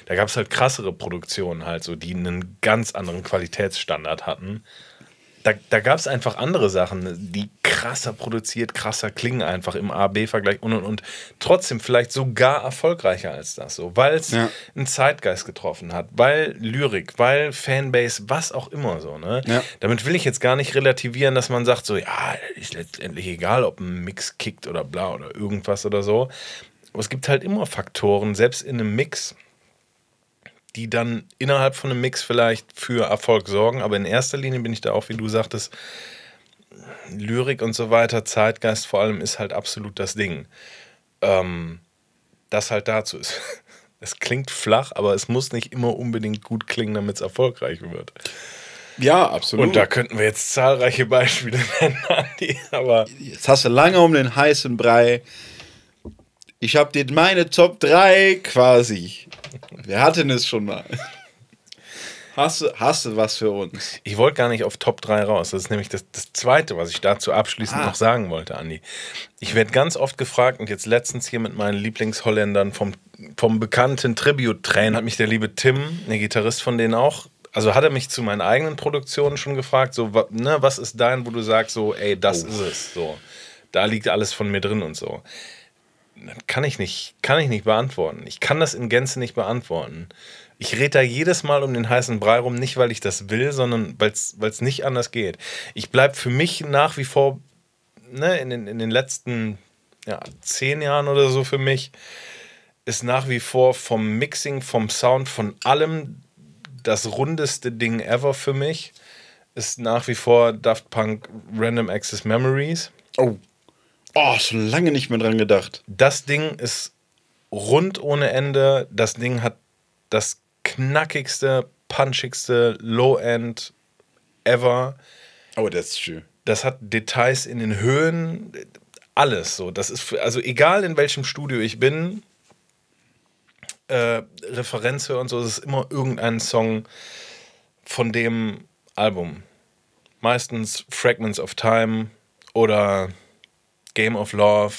da gab es halt krassere Produktionen halt so, die einen ganz anderen Qualitätsstandard hatten. Da, da gab es einfach andere Sachen, die krasser produziert, krasser klingen einfach im A-B-Vergleich und und und. Trotzdem vielleicht sogar erfolgreicher als das so, weil es Ja. einen Zeitgeist getroffen hat, weil Lyrik, weil Fanbase, was auch immer so. Ne? Ja. Damit will ich jetzt gar nicht relativieren, dass man sagt so, ja, ist letztendlich egal, ob ein Mix kickt oder bla oder irgendwas oder so. Aber es gibt halt immer Faktoren, selbst in einem Mix, die dann innerhalb von einem Mix vielleicht für Erfolg sorgen. Aber in erster Linie bin ich da auch, wie du sagtest, Lyrik und so weiter, Zeitgeist vor allem ist halt absolut das Ding. Ähm, das halt dazu ist. Es klingt flach, aber es muss nicht immer unbedingt gut klingen, damit es erfolgreich wird. Ja, absolut. Und da könnten wir jetzt zahlreiche Beispiele nennen, Andi, aber Jetzt hast du lange um den heißen Brei. Ich habe dir meine Top 3 quasi. Wir hatten es schon mal. Hast du, hast du was für uns? Ich wollte gar nicht auf Top 3 raus. Das ist nämlich das, das Zweite, was ich dazu abschließend Ah. noch sagen wollte, Andi. Ich werde ganz oft gefragt und jetzt letztens hier mit meinen Lieblingsholländern vom, vom bekannten Tribute-Train hat mich der liebe Tim, der Gitarrist von denen auch, also hat er mich zu meinen eigenen Produktionen schon gefragt, so, ne, was ist dein, wo du sagst, so, ey, das ist es, so. Da liegt alles von mir drin und so. Kann ich nicht, kann ich nicht beantworten. Ich kann das in Gänze nicht beantworten. Ich rede da jedes Mal um den heißen Brei rum, nicht weil ich das will, sondern weil es nicht anders geht. Ich bleibe für mich nach wie vor ne, in, den, in den letzten ja, zehn Jahren oder so für mich, ist nach wie vor vom Mixing, vom Sound, von allem das rundeste Ding ever für mich. Ist nach wie vor Daft Punk Random Access Memories. Oh. Oh, schon lange nicht mehr dran gedacht. Das Ding ist rund ohne Ende. Das Ding hat das knackigste, punchigste Low-End ever. Oh, das ist schön. Das hat Details in den Höhen, alles so. Das ist also egal in welchem Studio ich bin, äh, Referenz höre und so, es ist immer irgendein Song von dem Album. Meistens Fragments of Time oder Game of Love,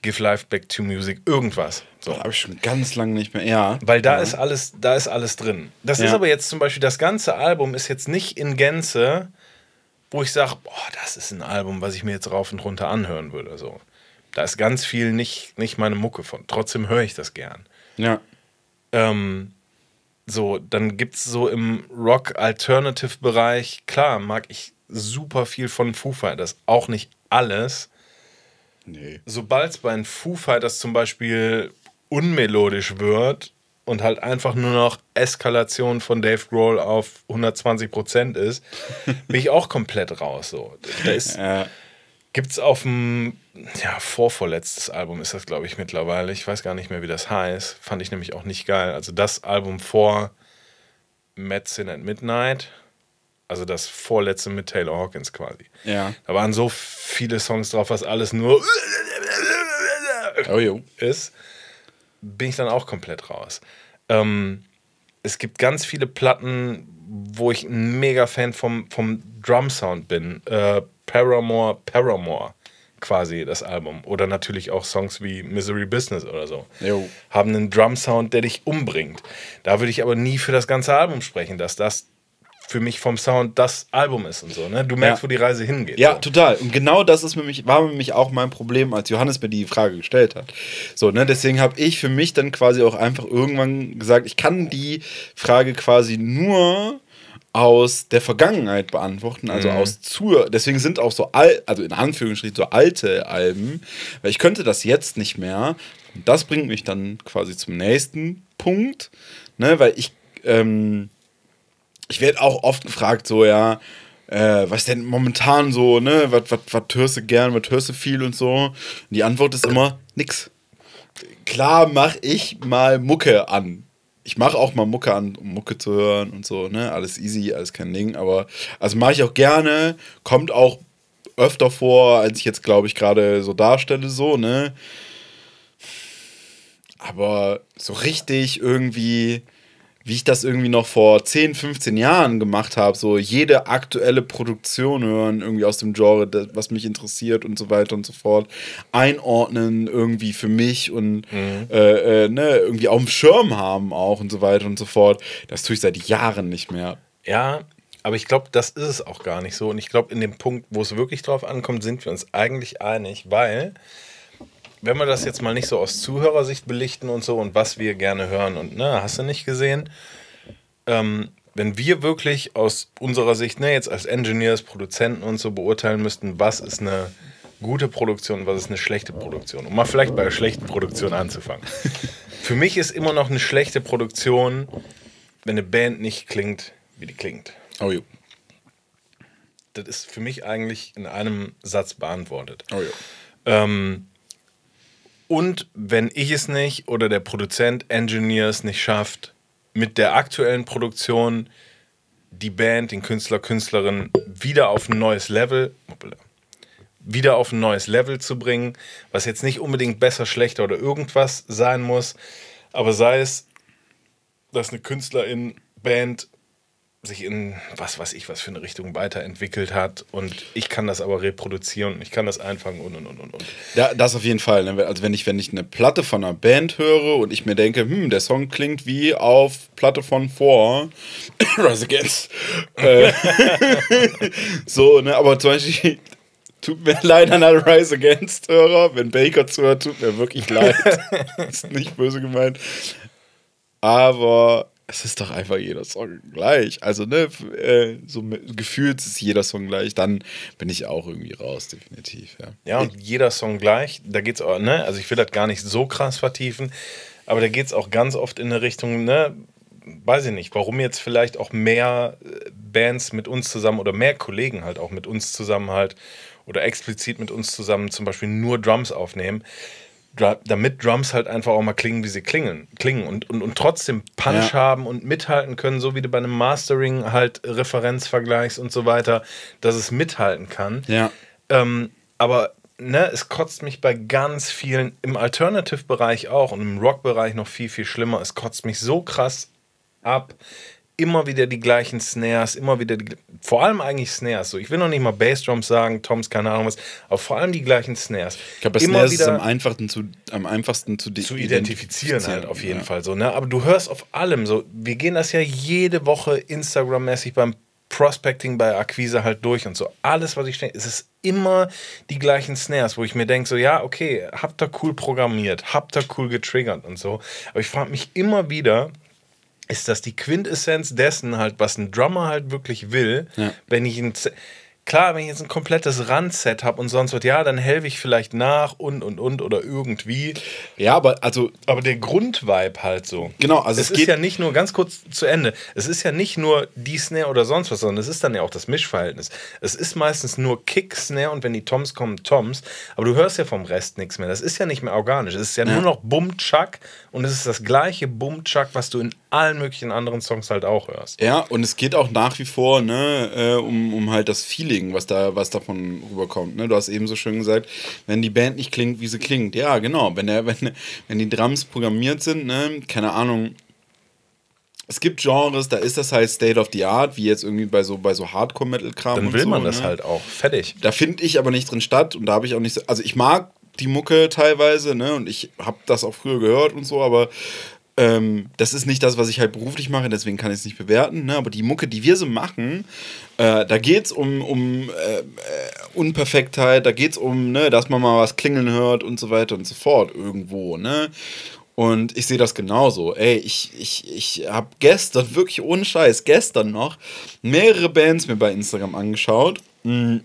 Give Life Back to Music, irgendwas. So. Das habe ich schon ganz lange nicht mehr. Ja. Weil da ja. ist alles, da ist alles drin. Das Ja. ist aber jetzt zum Beispiel, das ganze Album ist jetzt nicht in Gänze, wo ich sage, boah, das ist ein Album, was ich mir jetzt rauf und runter anhören würde. So. Da ist ganz viel nicht, nicht meine Mucke von. Trotzdem höre ich das gern. Ja. Ähm, so, dann gibt es so im Rock-Alternative-Bereich, klar, mag ich super viel von Foo Fighters. Auch nicht alles. Nee. Sobald es bei den Foo Fighters zum Beispiel unmelodisch wird und halt einfach nur noch Eskalation von Dave Grohl auf 120% ist, bin ich auch komplett raus. So. Da ist, Ja. Gibt es auf dem, ja, vorvorletztes Album ist das, glaube ich, mittlerweile. Ich weiß gar nicht mehr, wie das heißt. Fand ich nämlich auch nicht geil. Also das Album vor Medicine at Midnight, also das vorletzte mit Taylor Hawkins quasi. Ja. Da waren so viele Songs drauf, was alles nur Oh, ist, bin ich dann auch komplett raus. Ähm, es gibt ganz viele Platten, wo ich ein mega Fan vom, vom Drum-Sound bin. Äh, Paramore, Paramore quasi das Album. Oder natürlich auch Songs wie Misery Business oder so. Jo. Haben einen Drum-Sound, der dich umbringt. Da würde ich aber nie für das ganze Album sprechen, dass das für mich vom Sound das Album ist und so. Ne? Du merkst, Ja. wo die Reise hingeht. Ja, so. total. Und genau das ist nämlich, war nämlich auch mein Problem, als Johannes mir die Frage gestellt hat. So, ne, deswegen habe ich für mich dann quasi auch einfach irgendwann gesagt, ich kann die Frage quasi nur aus der Vergangenheit beantworten, also aus zu, deswegen sind auch so alt, also in Anführungsstrichen so alte Alben, weil ich könnte das jetzt nicht mehr. Und das bringt mich dann quasi zum nächsten Punkt, ne, weil ich, ähm, ich werde auch oft gefragt, so, ja, äh, was denn momentan so, ne, was, was, hörst du gern, was hörst du viel und so. Und die Antwort ist immer, nix. Klar mache ich mal Mucke an. Ich mache auch mal Mucke an, um Mucke zu hören und so, ne, alles easy, alles kein Ding, aber, also mache ich auch gerne, kommt auch öfter vor, als ich jetzt, glaube ich, gerade so darstelle, so, ne. Aber so richtig irgendwie, wie ich das irgendwie noch vor 10, 15 Jahren gemacht habe, so jede aktuelle Produktion hören, irgendwie aus dem Genre, das, was mich interessiert und so weiter und so fort, einordnen irgendwie für mich und äh, äh, ne, irgendwie auf dem Schirm haben auch und so weiter und so fort. Das tue ich seit Jahren nicht mehr. Ja, aber ich glaube, das ist es auch gar nicht so. Und ich glaube, in dem Punkt, wo es wirklich drauf ankommt, sind wir uns eigentlich einig, weil, wenn wir das jetzt mal nicht so aus Zuhörersicht belichten und so und was wir gerne hören und ne, hast du nicht gesehen, ähm, wenn wir wirklich aus unserer Sicht, ne, jetzt als Engineers, Produzenten und so beurteilen müssten, was ist eine gute Produktion, was ist eine schlechte Produktion, um mal vielleicht bei der schlechten Produktion anzufangen. Für mich ist immer noch eine schlechte Produktion, wenn eine Band nicht klingt, wie die klingt. Oh jo. Das ist für mich eigentlich in einem Satz beantwortet. Oh jo. Ähm, und wenn ich es nicht oder der Produzent, Engineer es nicht schafft, mit der aktuellen Produktion die Band, den Künstler, Künstlerin wieder auf ein neues Level, wieder auf ein neues Level zu bringen, was jetzt nicht unbedingt besser, schlechter oder irgendwas sein muss, aber sei es, dass eine Künstlerin, Band sich in was weiß ich was für eine Richtung weiterentwickelt hat und ich kann das aber reproduzieren und ich kann das einfangen und und und und. und. Ja, das auf jeden Fall. ne? Also wenn ich, wenn ich eine Platte von einer Band höre und ich mir denke, hm, der Song klingt wie auf Platte von vor Rise Against. Äh, so, ne, aber zum Beispiel tut mir leid an alle Rise Against Hörer, wenn Baker zuhört, tut mir wirklich leid. ist nicht böse gemeint. Aber es ist doch einfach jeder Song gleich. Also, ne, äh, so gefühlt ist jeder Song gleich, dann bin ich auch irgendwie raus, definitiv, ja. Ja, und jeder Song gleich, da geht's auch, ne, also ich will das gar nicht so krass vertiefen, aber da geht's auch ganz oft in eine Richtung, ne, weiß ich nicht, warum jetzt vielleicht auch mehr äh, Bands mit uns zusammen oder mehr Kollegen halt auch mit uns zusammen halt oder explizit mit uns zusammen zum Beispiel nur Drums aufnehmen, damit Drums halt einfach auch mal klingen, wie sie klingen, klingen und, und, und trotzdem Punch Ja. haben und mithalten können, so wie du bei einem Mastering halt Referenzvergleichs und so weiter, dass es mithalten kann. Ja. Ähm, aber ne, es kotzt mich bei ganz vielen, im Alternative-Bereich auch und im Rock-Bereich noch viel, viel schlimmer. Es kotzt mich so krass ab. Immer wieder die gleichen Snares, immer wieder die, vor allem eigentlich Snares. So, ich will noch nicht mal Bassdrums sagen, Toms, keine Ahnung was, aber vor allem die gleichen Snares. Ich glaube, Snares ist am einfachsten zu, am einfachsten zu, zu identifizieren halt auf jeden ja. Fall so, ne? Aber du hörst auf allem so, wir gehen das ja jede Woche Instagram-mäßig beim Prospecting bei Akquise halt durch und so. Alles, was ich denke, es ist immer die gleichen Snares, wo ich mir denke, so, ja, okay, habt ihr cool programmiert, habt ihr cool getriggert und so. Aber ich frage mich immer wieder, ist das die Quintessenz dessen halt, was ein Drummer halt wirklich will, Ja. wenn ich ein Klar, wenn ich jetzt ein komplettes Randset habe und sonst was, ja, dann helfe ich vielleicht nach und und und oder irgendwie. Ja, aber also Aber der Grundvibe halt so. Genau, also es es ist geht- ja nicht nur, ganz kurz zu Ende, es ist ja nicht nur die Snare oder sonst was, sondern es ist dann ja auch das Mischverhältnis. Es ist meistens nur Kick, Snare und wenn die Toms kommen, Toms. Aber du hörst ja vom Rest nichts mehr. Das ist ja nicht mehr organisch. Es ist ja, nur noch Bum-Chuck und es ist das gleiche Bum-Chuck, was du in allen möglichen anderen Songs halt auch hörst. Ja, und es geht auch nach wie vor ne, äh, um, um halt das Feeling, was da was davon rüberkommt. Ne? Du hast eben so schön gesagt, wenn die Band nicht klingt, wie sie klingt. Ja, genau. Wenn, der, wenn, wenn die Drums programmiert sind, ne, keine Ahnung. Es gibt Genres, da ist das halt State of the Art, wie jetzt irgendwie bei so, bei so Hardcore-Metal-Kram. Dann und will so, man das ne? halt auch. Fertig. Da finde ich aber nicht drin statt und da habe ich auch nicht so. Also ich mag die Mucke teilweise, ne? Und ich habe das auch früher gehört und so, aber ähm, das ist nicht das, was ich halt beruflich mache, deswegen kann ich es nicht bewerten. Ne? Aber die Mucke, die wir so machen, äh, da geht es um, um äh, äh, Unperfektheit, da geht es um, ne, dass man mal was klingeln hört und so weiter und so fort irgendwo, ne? Und ich sehe das genauso. Ey, ich, ich, ich habe gestern, wirklich ohne Scheiß, gestern noch mehrere Bands mir bei Instagram angeschaut, mh,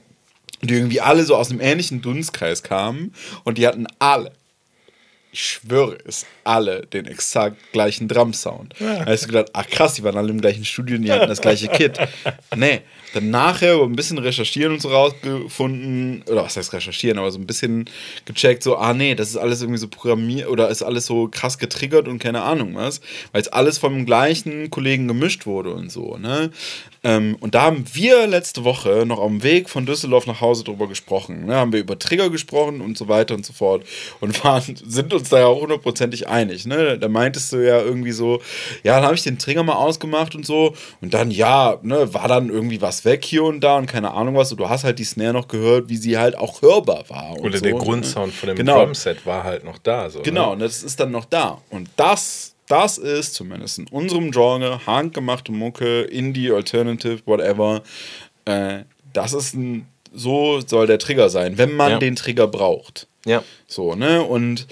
die irgendwie alle so aus einem ähnlichen Dunstkreis kamen und die hatten alle, ich schwöre es, alle den exakt gleichen Drum-Sound. Da hast du gedacht, ach krass, die waren alle im gleichen Studio und die hatten das gleiche Kit. Nee, dann nachher ein bisschen recherchieren und so rausgefunden, oder was heißt recherchieren, aber so ein bisschen gecheckt, so, ah nee, das ist alles irgendwie so programmiert oder ist alles so krass getriggert und keine Ahnung was, weil es alles vom gleichen Kollegen gemischt wurde und so, ne? Ähm, und da haben wir letzte Woche noch dem Weg von Düsseldorf nach Hause drüber gesprochen. Ne? Haben wir über Trigger gesprochen und so weiter und so fort. Und waren, sind uns da ja auch hundertprozentig einig. Ne? Da meintest du ja irgendwie so, ja, dann habe ich den Trigger mal ausgemacht und so. Und dann, ja, ne, war dann irgendwie was weg hier und da und keine Ahnung was. Und du hast halt die Snare noch gehört, wie sie halt auch hörbar war. Oder so, der ne? Grundsound von dem Genau. Drumset war halt noch da. So, Genau, Ne? und das ist dann noch da. Und das, das ist zumindest in unserem Genre, handgemachte Mucke, Indie, Alternative, whatever. Äh, das ist ein, so soll der Trigger sein, wenn man Ja. den Trigger braucht. Ja. So, ne? Und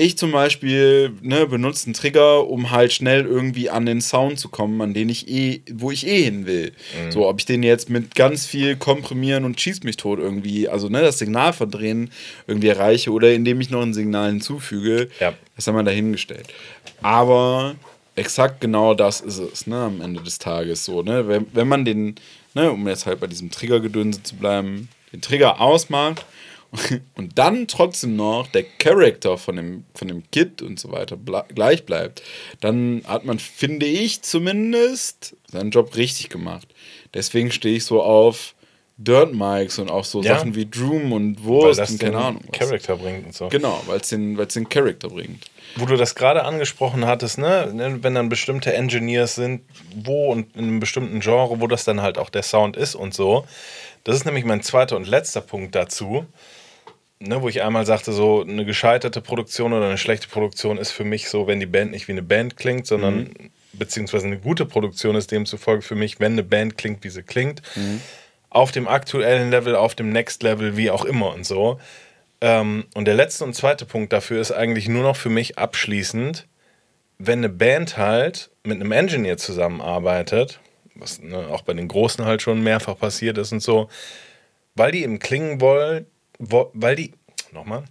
ich zum Beispiel ne, benutze einen Trigger, um halt schnell irgendwie an den Sound zu kommen, an den ich eh, wo ich eh hin will. Mhm. So, ob ich den jetzt mit ganz viel komprimieren und schießt mich tot irgendwie, also ne, das Signal verdrehen irgendwie erreiche oder indem ich noch ein Signal hinzufüge, Ja. das haben wir dahingestellt. Aber exakt genau das ist es, ne, am Ende des Tages so, ne? Wenn, wenn man den, ne, um jetzt halt bei diesem Triggergedönse zu bleiben, den Trigger ausmacht und dann trotzdem noch der Charakter von dem, von dem Kit und so weiter gleich bleibt, dann hat man, finde ich zumindest, seinen Job richtig gemacht. Deswegen stehe ich so auf Dirt Mics und auch so Ja. Sachen wie Droom und Wurst und den keine Ahnung. Was. Charakter bringt und so. Genau, weil es den, weil's den Charakter bringt. Wo du das gerade angesprochen hattest, ne, wenn dann bestimmte Engineers sind, wo und in einem bestimmten Genre, wo das dann halt auch der Sound ist und so. Das ist nämlich mein zweiter und letzter Punkt dazu, ne, wo ich einmal sagte, so eine gescheiterte Produktion oder eine schlechte Produktion ist für mich so, wenn die Band nicht wie eine Band klingt, sondern beziehungsweise eine gute Produktion ist demzufolge für mich, wenn eine Band klingt, wie sie klingt, auf dem aktuellen Level, auf dem Next Level, wie auch immer und so. Ähm, und der letzte und zweite Punkt dafür ist eigentlich nur noch für mich abschließend, wenn eine Band halt mit einem Engineer zusammenarbeitet, was ne, auch bei den Großen halt schon mehrfach passiert ist und so, weil die eben klingen wollen, wo, weil die, nochmal,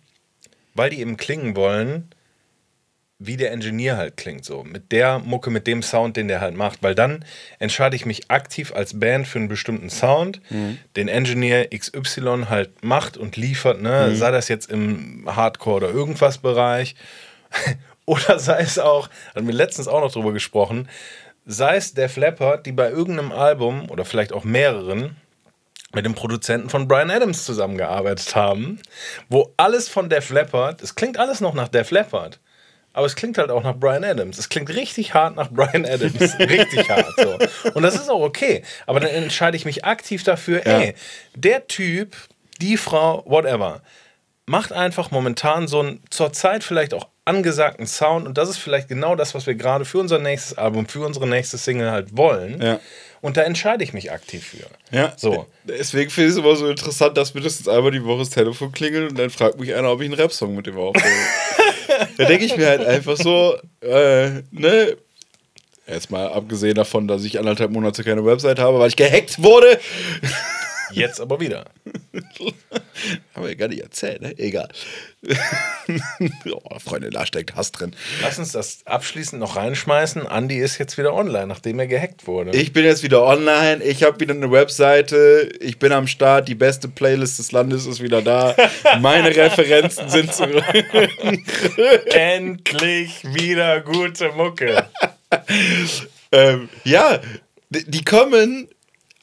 weil die eben klingen wollen, wie der Engineer halt klingt, so. Mit der Mucke, mit dem Sound, den der halt macht. Weil dann entscheide ich mich aktiv als Band für einen bestimmten Sound, den Engineer XY halt macht und liefert, ne? Sei das jetzt im Hardcore oder irgendwas Bereich. oder sei es auch, hatten wir letztens auch noch drüber gesprochen, sei es Def Leppard, die bei irgendeinem Album oder vielleicht auch mehreren mit dem Produzenten von Brian Adams zusammengearbeitet haben, wo alles von Def Leppard, es klingt alles noch nach Def Leppard, aber es klingt halt auch nach Brian Adams. Es klingt richtig hart nach Brian Adams. richtig hart. So. Und das ist auch okay. Aber dann entscheide ich mich aktiv dafür, Ja. ey, der Typ, die Frau, whatever, macht einfach momentan so einen zurzeit vielleicht auch angesagten Sound und das ist vielleicht genau das, was wir gerade für unser nächstes Album, für unsere nächste Single halt wollen. Ja. Und da entscheide ich mich aktiv für. Ja, So. Deswegen finde ich es immer so interessant, dass mindestens einmal die Woche das Telefon klingelt und dann fragt mich einer, ob ich einen Rap-Song mit dem aufnehme. da denke ich mir halt einfach so, äh, ne? Jetzt mal abgesehen davon, dass ich anderthalb Monate keine Website habe, weil ich gehackt wurde. Jetzt aber wieder. Haben wir ja gar nicht erzählt, ne? Egal. oh, Freunde, da steckt Hass drin. Lass uns das abschließend noch reinschmeißen. Andy ist jetzt wieder online, nachdem er gehackt wurde. Ich bin jetzt wieder online, ich habe wieder eine Webseite, ich bin am Start, die beste Playlist des Landes ist wieder da. Meine Referenzen sind zurück. Endlich wieder gute Mucke. ähm, ja, die die kommen,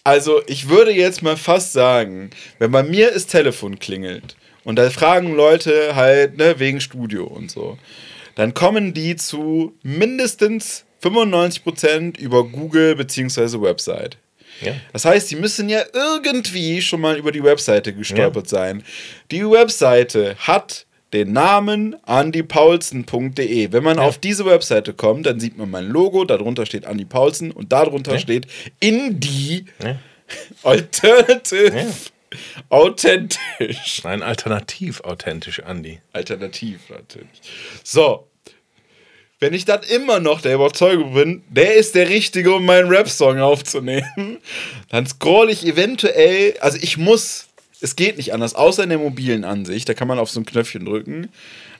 also ich würde jetzt mal fast sagen, wenn bei mir das Telefon klingelt und da fragen Leute halt, ne, wegen Studio und so, dann kommen die zu mindestens 95% über Google bzw. Website. Ja. Das heißt, die müssen ja irgendwie schon mal über die Webseite gestolpert sein. Die Webseite hat den Namen andypaulsen.de. Wenn man auf diese Webseite kommt, dann sieht man mein Logo, darunter steht Andy Paulsen und darunter Ja. steht Indie Ja. Alternative Authentisch. Nein, alternativ authentisch, Andy. Alternativ natürlich. So. Wenn ich dann immer noch der Überzeugung bin, der ist der Richtige, um meinen Rap-Song aufzunehmen, dann scroll ich eventuell, also ich muss, es geht nicht anders, außer in der mobilen Ansicht, da kann man auf so ein Knöpfchen drücken,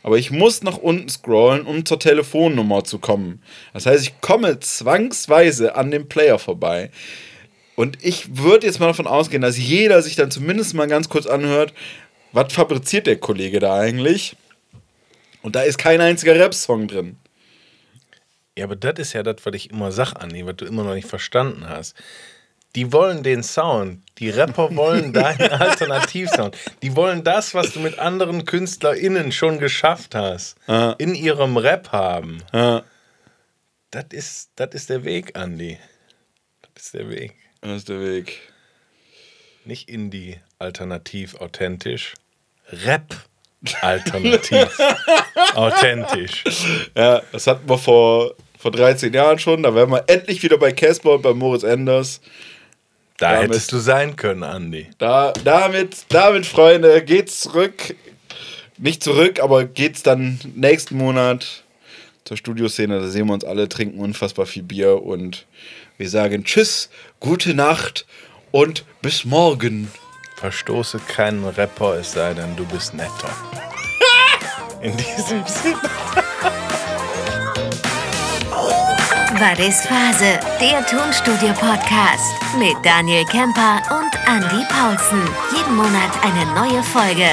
aber ich muss nach unten scrollen, um zur Telefonnummer zu kommen. Das heißt, ich komme zwangsweise an dem Player vorbei. Und ich würde jetzt mal davon ausgehen, dass jeder sich dann zumindest mal ganz kurz anhört, was fabriziert der Kollege da eigentlich? Und da ist kein einziger Rap-Song drin. Ja, aber das ist ja das, was ich immer sag, Andi, was du immer noch nicht verstanden hast. Die wollen den Sound. Die Rapper wollen deinen Alternativsound. Die wollen das, was du mit anderen KünstlerInnen schon geschafft hast, Ja. in ihrem Rap haben. Ja, Das ist, das ist der Weg, Andi. Das ist der Weg. das ist der Weg. Nicht Indie alternativ authentisch. Rap alternativ authentisch. Ja, das hatten wir vor, vor 13 Jahren schon. Da wären wir endlich wieder bei Casper und bei Moritz Enders. Da Damit- hättest du sein können, Andi. Da, damit, damit, Freunde, geht's zurück. Nicht zurück, aber geht's dann nächsten Monat zur Studioszene. Da sehen wir uns alle, trinken unfassbar viel Bier und wir sagen Tschüss, gute Nacht und bis morgen. Verstoße keinen Rapper, es sei denn, du bist netter. In diesem Sinne. War das Phase, der Tonstudio-Podcast mit Daniel Kemper und Andy Paulsen. Jeden Monat eine neue Folge.